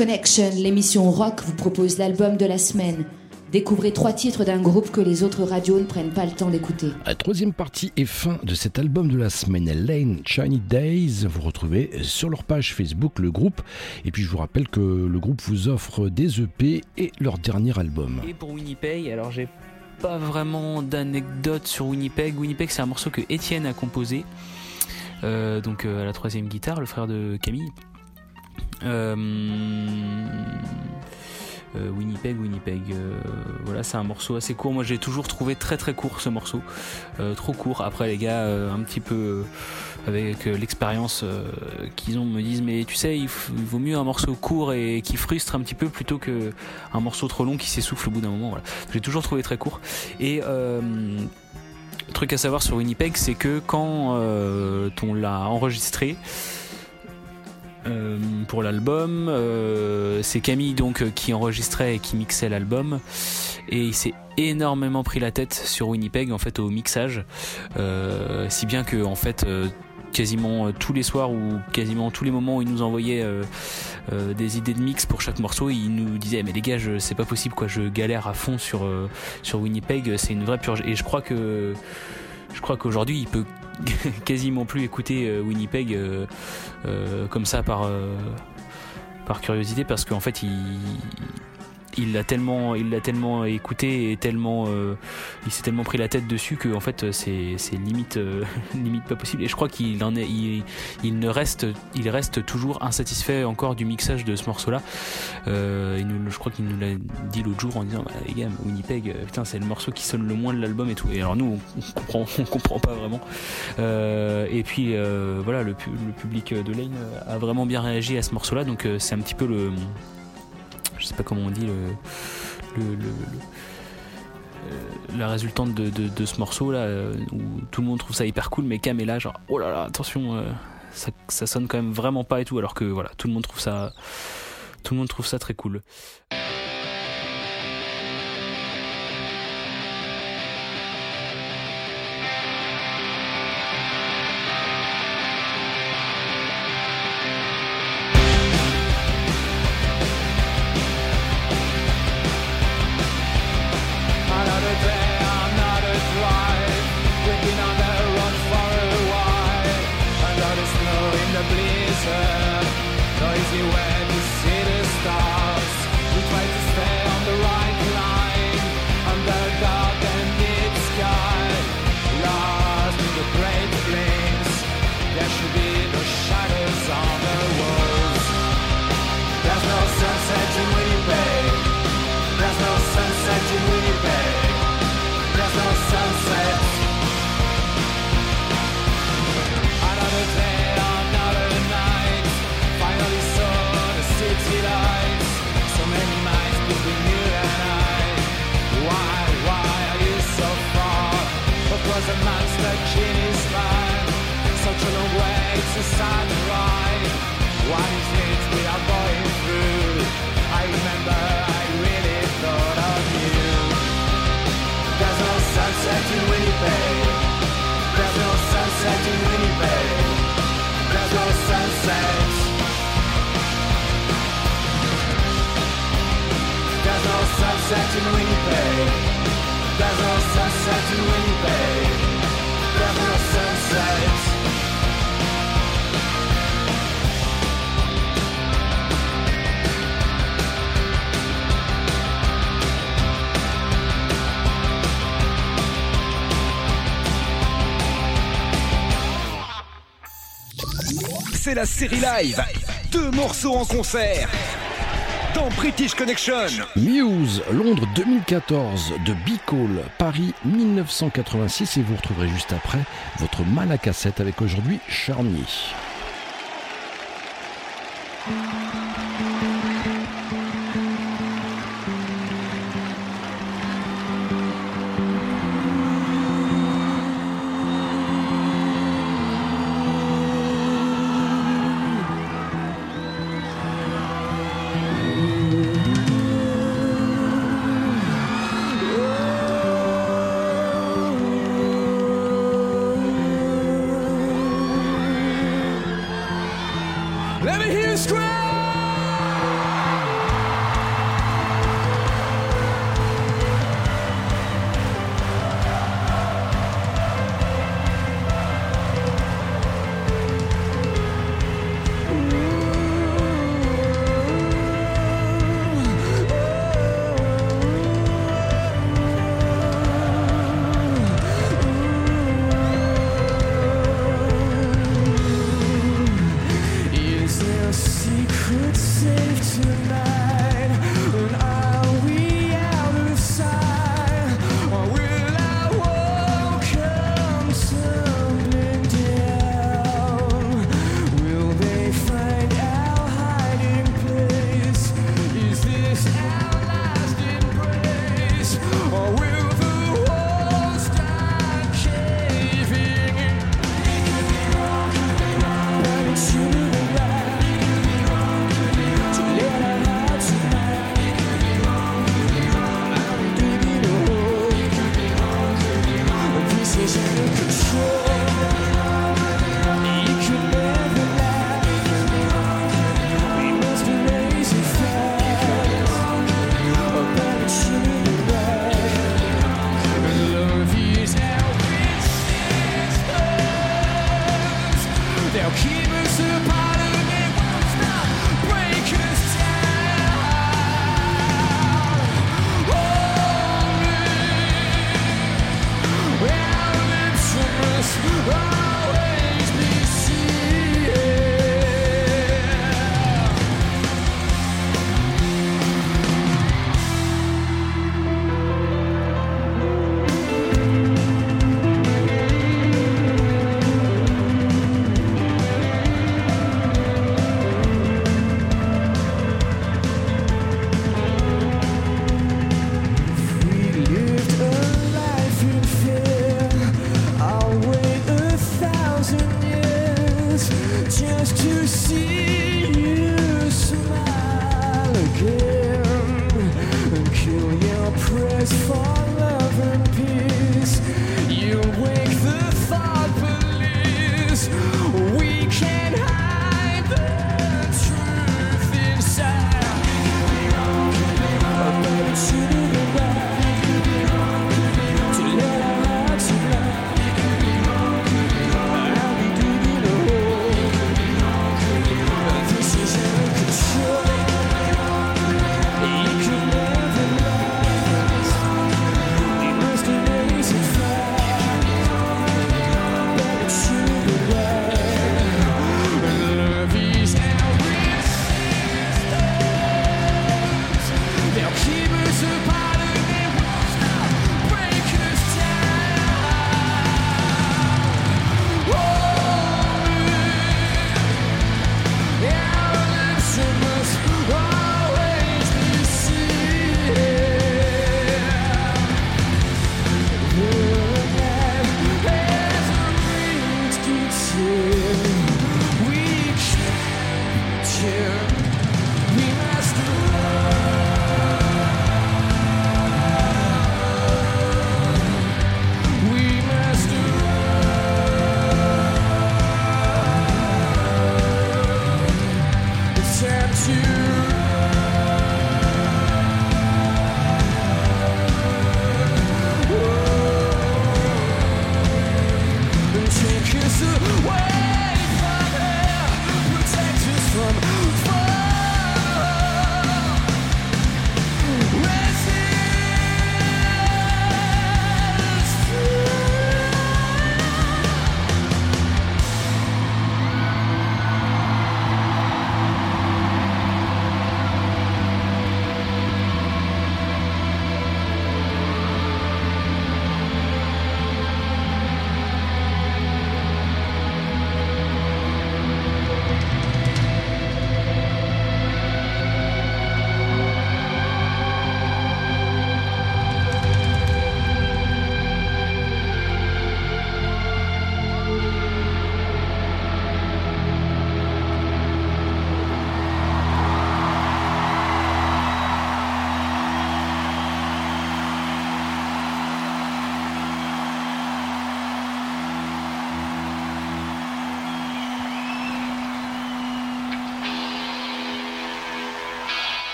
Connection, l'émission rock, vous propose l'album de la semaine. Découvrez trois titres d'un groupe que les autres radios ne prennent pas le temps d'écouter. La troisième partie et fin de cet album de la semaine, Lane Shiny Days. Vous retrouvez sur leur page Facebook le groupe. Et puis je vous rappelle que le groupe vous offre des EP et leur dernier album. Et pour Winnipeg, alors j'ai pas vraiment d'anecdote sur Winnipeg. Winnipeg, c'est un morceau que Étienne a composé. Euh, donc euh, à la troisième guitare, le frère de Camille. Euh, euh, Winnipeg, Winnipeg. euh, voilà, c'est un morceau assez court. Moi, j'ai toujours trouvé très très court ce morceau, trop court. Après, les gars, un petit peu avec l'expérience qu'ils ont, me disent mais tu sais, il, vaut mieux un morceau court et qui frustre un petit peu plutôt que un morceau trop long qui s'essouffle au bout d'un moment. Voilà. J'ai toujours trouvé très court. Et euh, truc à savoir sur Winnipeg, c'est que quand on l'a enregistré. Euh, pour l'album, euh, c'est Camille donc euh, qui enregistrait et qui mixait l'album et il s'est énormément pris la tête sur Winnipeg en fait au mixage, si bien que en fait quasiment tous les soirs ou quasiment tous les moments où il nous envoyait des idées de mix pour chaque morceau, il nous disait mais les gars, c'est pas possible quoi, je galère à fond sur sur Winnipeg, c'est une vraie purge. Et je crois que je crois qu'aujourd'hui il peut *laughs* quasiment plus écouter euh, Winnipeg euh, euh, comme ça par par curiosité parce qu'en fait il il l'a tellement il l'a tellement écouté et tellement euh, il s'est tellement pris la tête dessus que en fait c'est limite euh, *laughs* limite pas possible. Et je crois qu'il en est il, ne reste il reste toujours insatisfait encore du mixage de ce morceau là il nous, je crois qu'il nous l'a dit l'autre jour en disant bah, les gars Winnipeg euh, putain c'est le morceau qui sonne le moins de l'album et tout. Et alors nous on, on comprend *laughs* pas vraiment. Euh, et puis euh, voilà le, pu- le public de Lane a vraiment bien réagi à ce morceau là donc euh, c'est un petit peu le je sais pas comment on dit le, le- le- le- euh, la résultante de, de- ce morceau là euh, où tout le monde trouve ça hyper cool mais Cam là genre oh là là attention euh, ça, ça sonne quand même vraiment pas et tout alors que voilà tout le monde trouve ça tout le monde trouve ça très cool sunset in Winnipeg. There's no sunset in Winnipeg. La série live. Deux morceaux en concert. Dans British Connection. Muse, Londres 2014, de Bicol, Paris 1986 et vous retrouverez juste après votre mal à cassette avec aujourd'hui Charnier.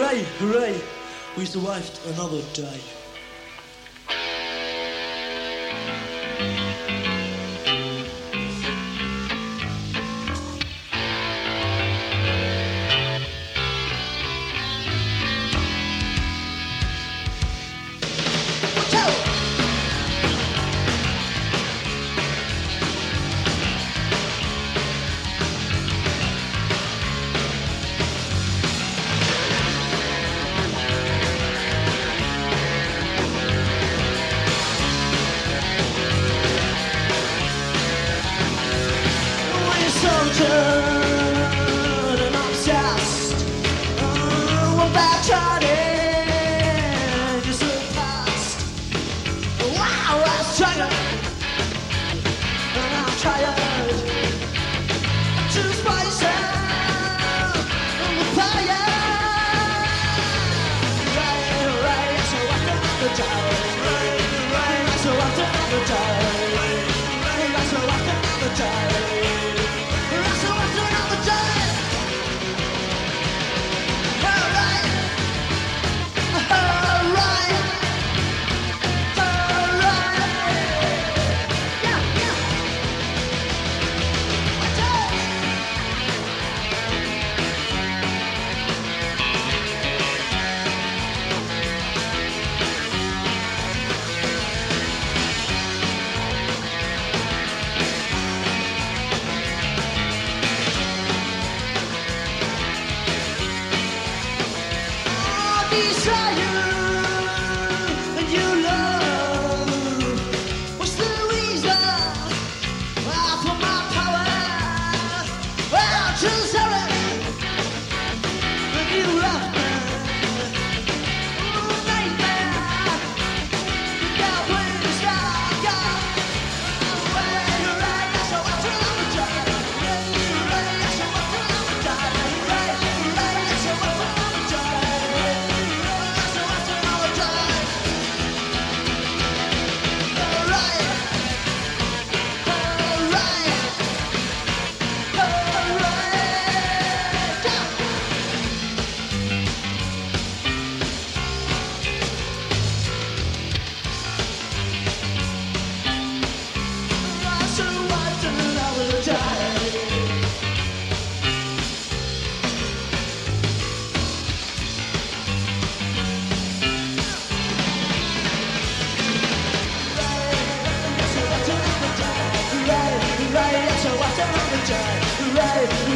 Hooray, hooray! We survived another day.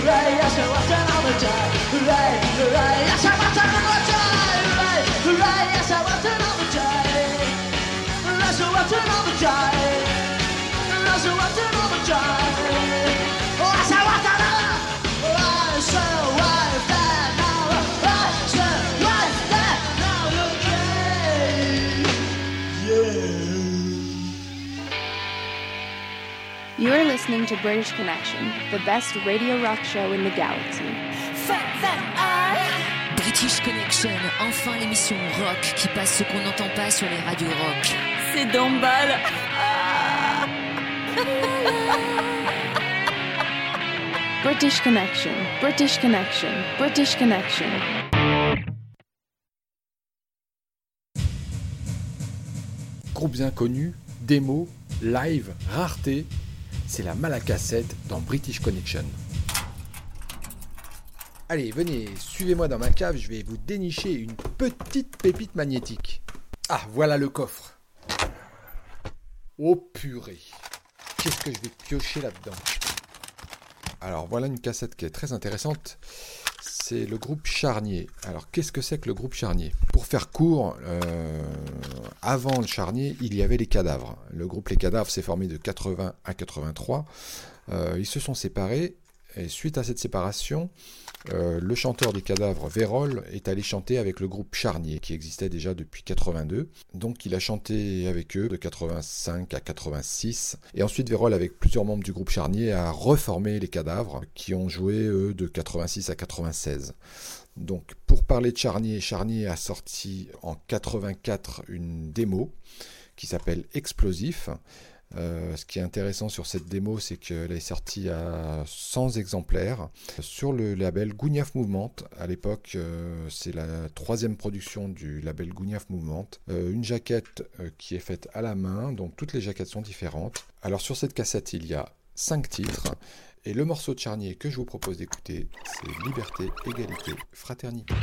Hooray, yes, I want another time. Hooray, hooray, yes, I want another time. Hooray, hooray, yes, I want another time. Yes, I want another time. Listening to British Connection, the best radio rock show in the galaxy. British Connection, enfin l'émission rock qui passe ce qu'on n'entend pas sur les radios rock. C'est d'emballe. British Connection, British Connection, British Connection. Groupes inconnus, démos, live, rareté, c'est la malacassette dans British Connection. Allez, venez, suivez-moi dans ma cave, je vais vous dénicher une petite pépite magnétique. Ah, voilà le coffre. Oh purée. Qu'est-ce que je vais piocher là-dedans? Alors voilà une cassette qui est très intéressante. C'est le groupe Charnier. Alors qu'est-ce que c'est que le groupe Charnier? Pour faire court, euh, avant le Charnier, il y avait les cadavres. Le groupe Les Cadavres s'est formé de 80 à 83. Euh, ils se sont séparés et suite à cette séparation, euh, le chanteur des cadavres, Vérol, est allé chanter avec le groupe Charnier, qui existait déjà depuis 82. Donc il a chanté avec eux de 85 à 86. Et ensuite, Vérol, avec plusieurs membres du groupe Charnier, a reformé les cadavres, qui ont joué, eux, de 86 à 96. Donc pour parler de Charnier, Charnier a sorti en 84 une démo qui s'appelle Explosif. Euh, ce qui est intéressant sur cette démo, c'est qu'elle est sortie à 100 exemplaires sur le label Gougnaf Movement. À l'époque, euh, c'est la troisième production du label Gougnaf Movement. Euh, une jaquette qui est faite à la main, donc toutes les jaquettes sont différentes. Alors sur cette cassette, il y a 5 titres. Et le morceau de charnier que je vous propose d'écouter, c'est Liberté, Égalité, Fraternité.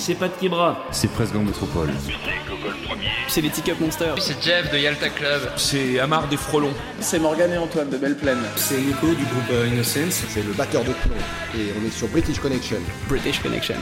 C'est Pat Kebra. C'est Presque Gang Métropole. C'est les Ticket Monsters. C'est Jeff de Yalta Club. C'est Amar des Frelons. C'est Morgan et Antoine de Belle Plaine. C'est Nico du groupe euh, Innocence. C'est le batteur de plomb. Et on est sur British Connection. British Connection.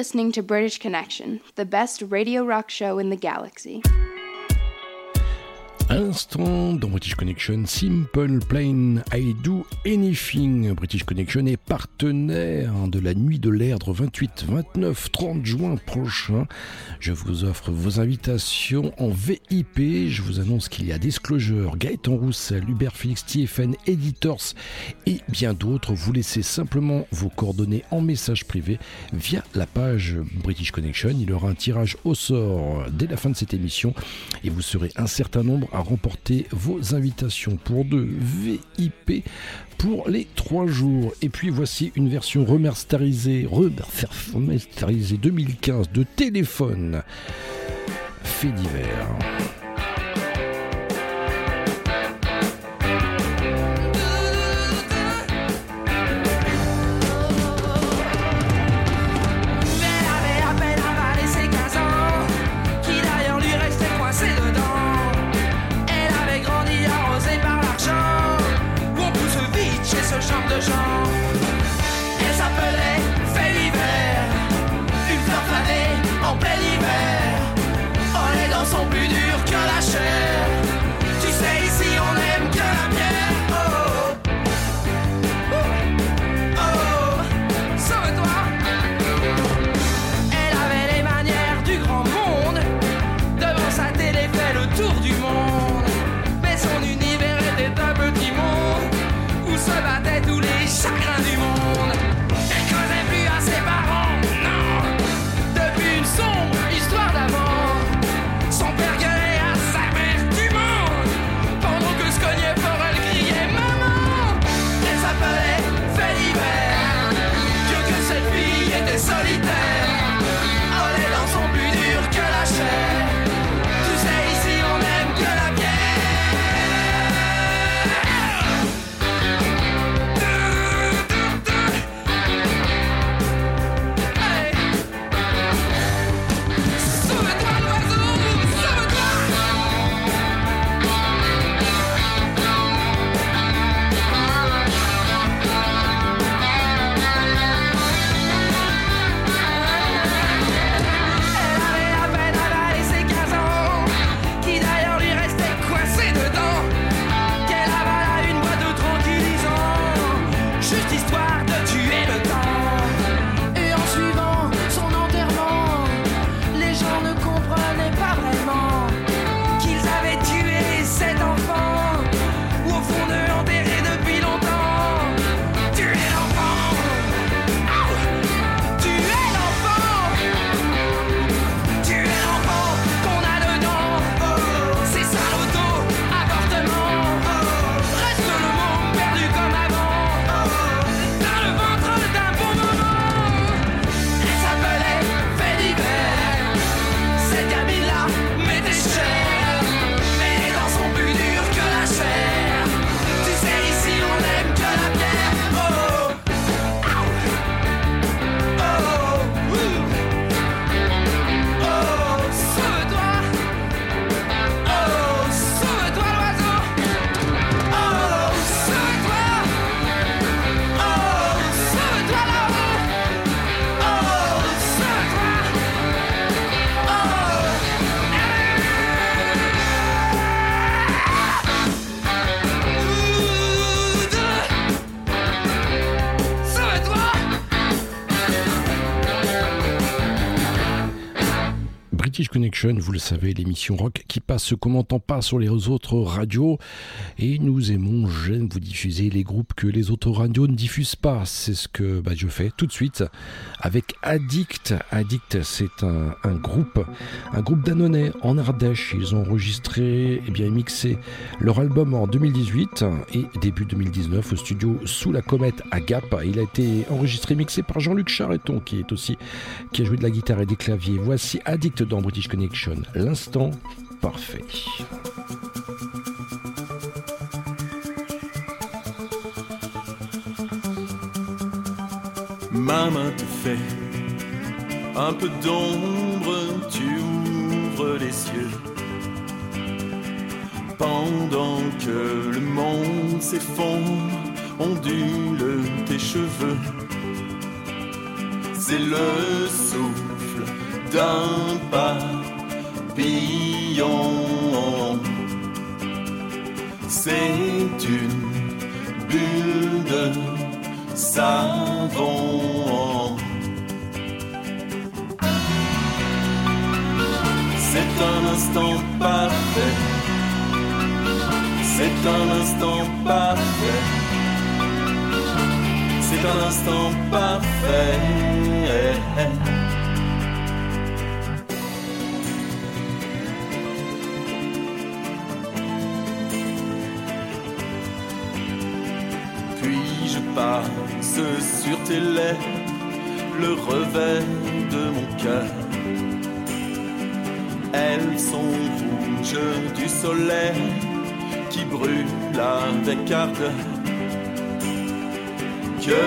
Listening to British Connection, the best radio rock show in the galaxy. Instant dans British Connection, Simple Plain, I Do Anything. British Connection est partenaire de la nuit de l'Erdre 28, 29, 30 juin prochain. Je vous offre vos invitations en VIP. Je vous annonce qu'il y a Disclosure, Gaëtan Roussel, Hubert Félix TFN, Editors et bien d'autres. Vous laissez simplement vos coordonnées en message privé via la page British Connection. Il y aura un tirage au sort dès la fin de cette émission et vous serez un certain nombre à remporter vos invitations pour deux VIP pour les trois jours. Et puis voici une version remasterisée, remasterisée 2015 de téléphone fait divers. Vous le savez, l'émission rock qui passe n'entend pas sur les autres radios. Et nous aimons, j'aime vous diffuser les groupes que les autres radios ne diffusent pas. C'est ce que bah, je fais tout de suite avec Addict. Addict, c'est un, groupe, un groupe d'Annonais en Ardèche. Ils ont enregistré et bien mixé leur album en 2018 et début 2019 au studio Sous la comète à Gap. Il a été enregistré, mixé par Jean-Luc Charreton qui est aussi qui a joué de la guitare et des claviers. Voici Addict dans British Connection, l'instant parfait. Ma main te fait un peu d'ombre, tu ouvres les yeux. Pendant que le monde s'effondre, ondule tes cheveux. C'est le souffle d'un C'est une bulle de savon. C'est un instant parfait. C'est un instant parfait. C'est un instant parfait. Passe sur tes lèvres le revers de mon cœur. Elles sont rouges du soleil qui brûle avec ardeur. Que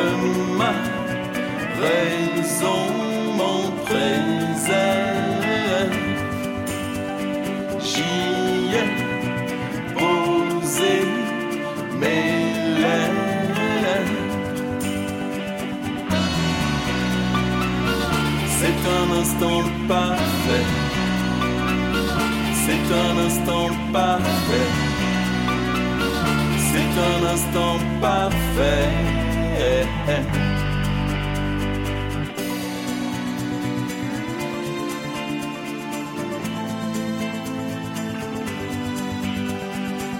ma raison m'en préserve. J'y ai posé mes C'est un instant parfait. C'est un instant parfait. C'est un instant parfait.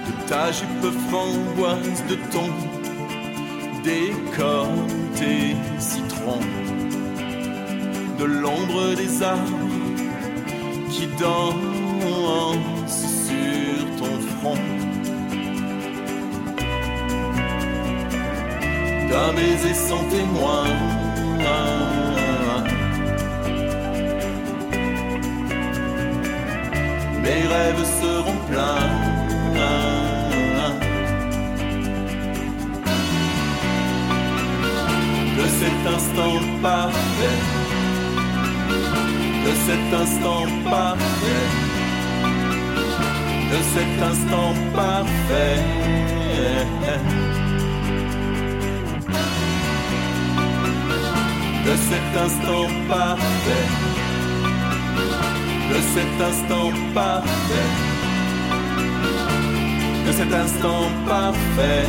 De ta jupe framboise, de ton décolleté citron, l'ombre des arbres qui dansent sur ton front. D'un baiser sans témoin. Mes rêves seront pleins. De cet instant parfait. De cet instant parfait. De cet instant parfait. de cet instant parfait, de cet instant parfait, de cet instant parfait.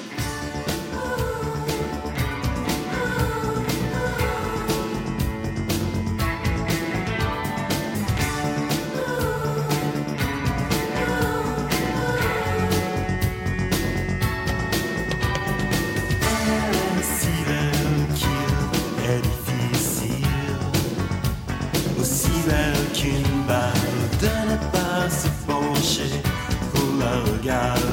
La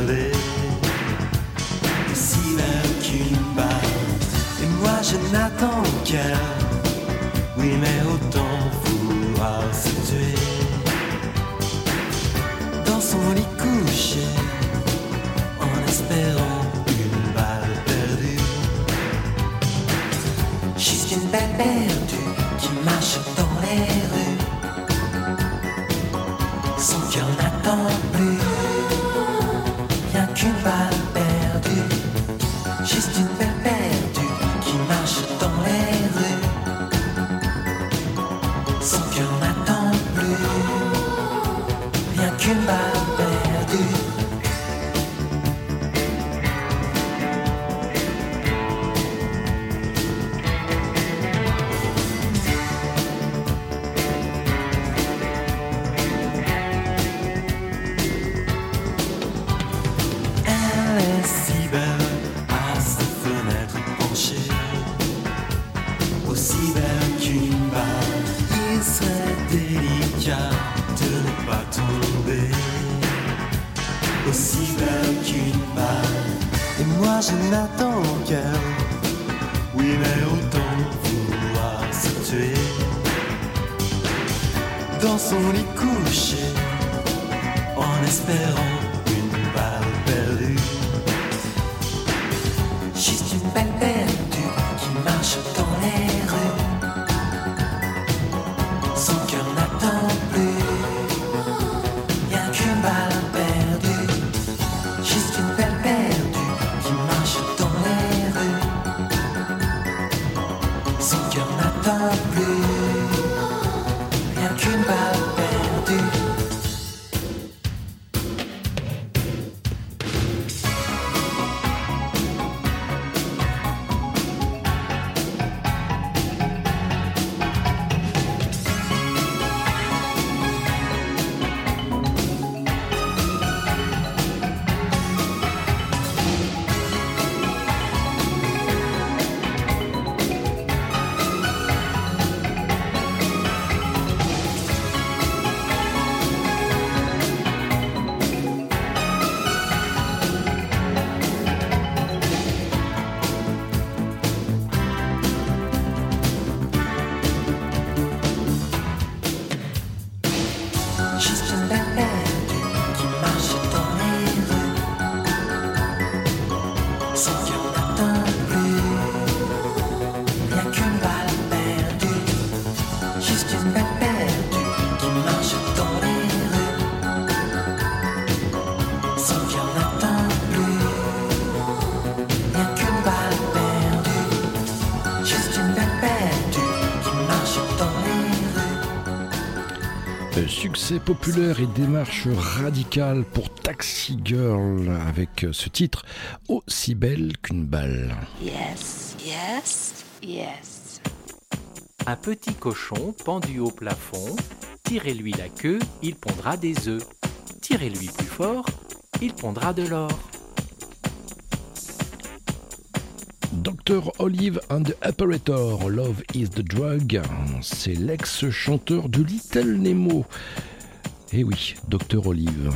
populaire et démarche radicale pour Taxi Girl avec ce titre aussi belle qu'une balle. Yes, yes, yes. Un petit cochon pendu au plafond, tirez-lui la queue, il pondra des œufs. Tirez-lui plus fort, il pondra de l'or. Dr. Olive and the Operator, Love is the Drug, c'est l'ex-chanteur de Little Nemo. Eh oui, Dr. Olive.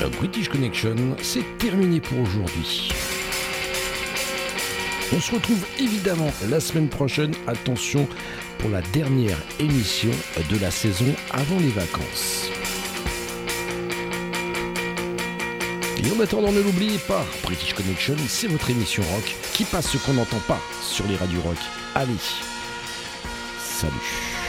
Euh, British Connection, c'est terminé pour aujourd'hui. On se retrouve évidemment la semaine prochaine. Attention pour la dernière émission de la saison avant les vacances. Et en attendant, ne l'oubliez pas, British Connection, c'est votre émission rock qui passe ce qu'on n'entend pas sur les radios rock. Allez, salut.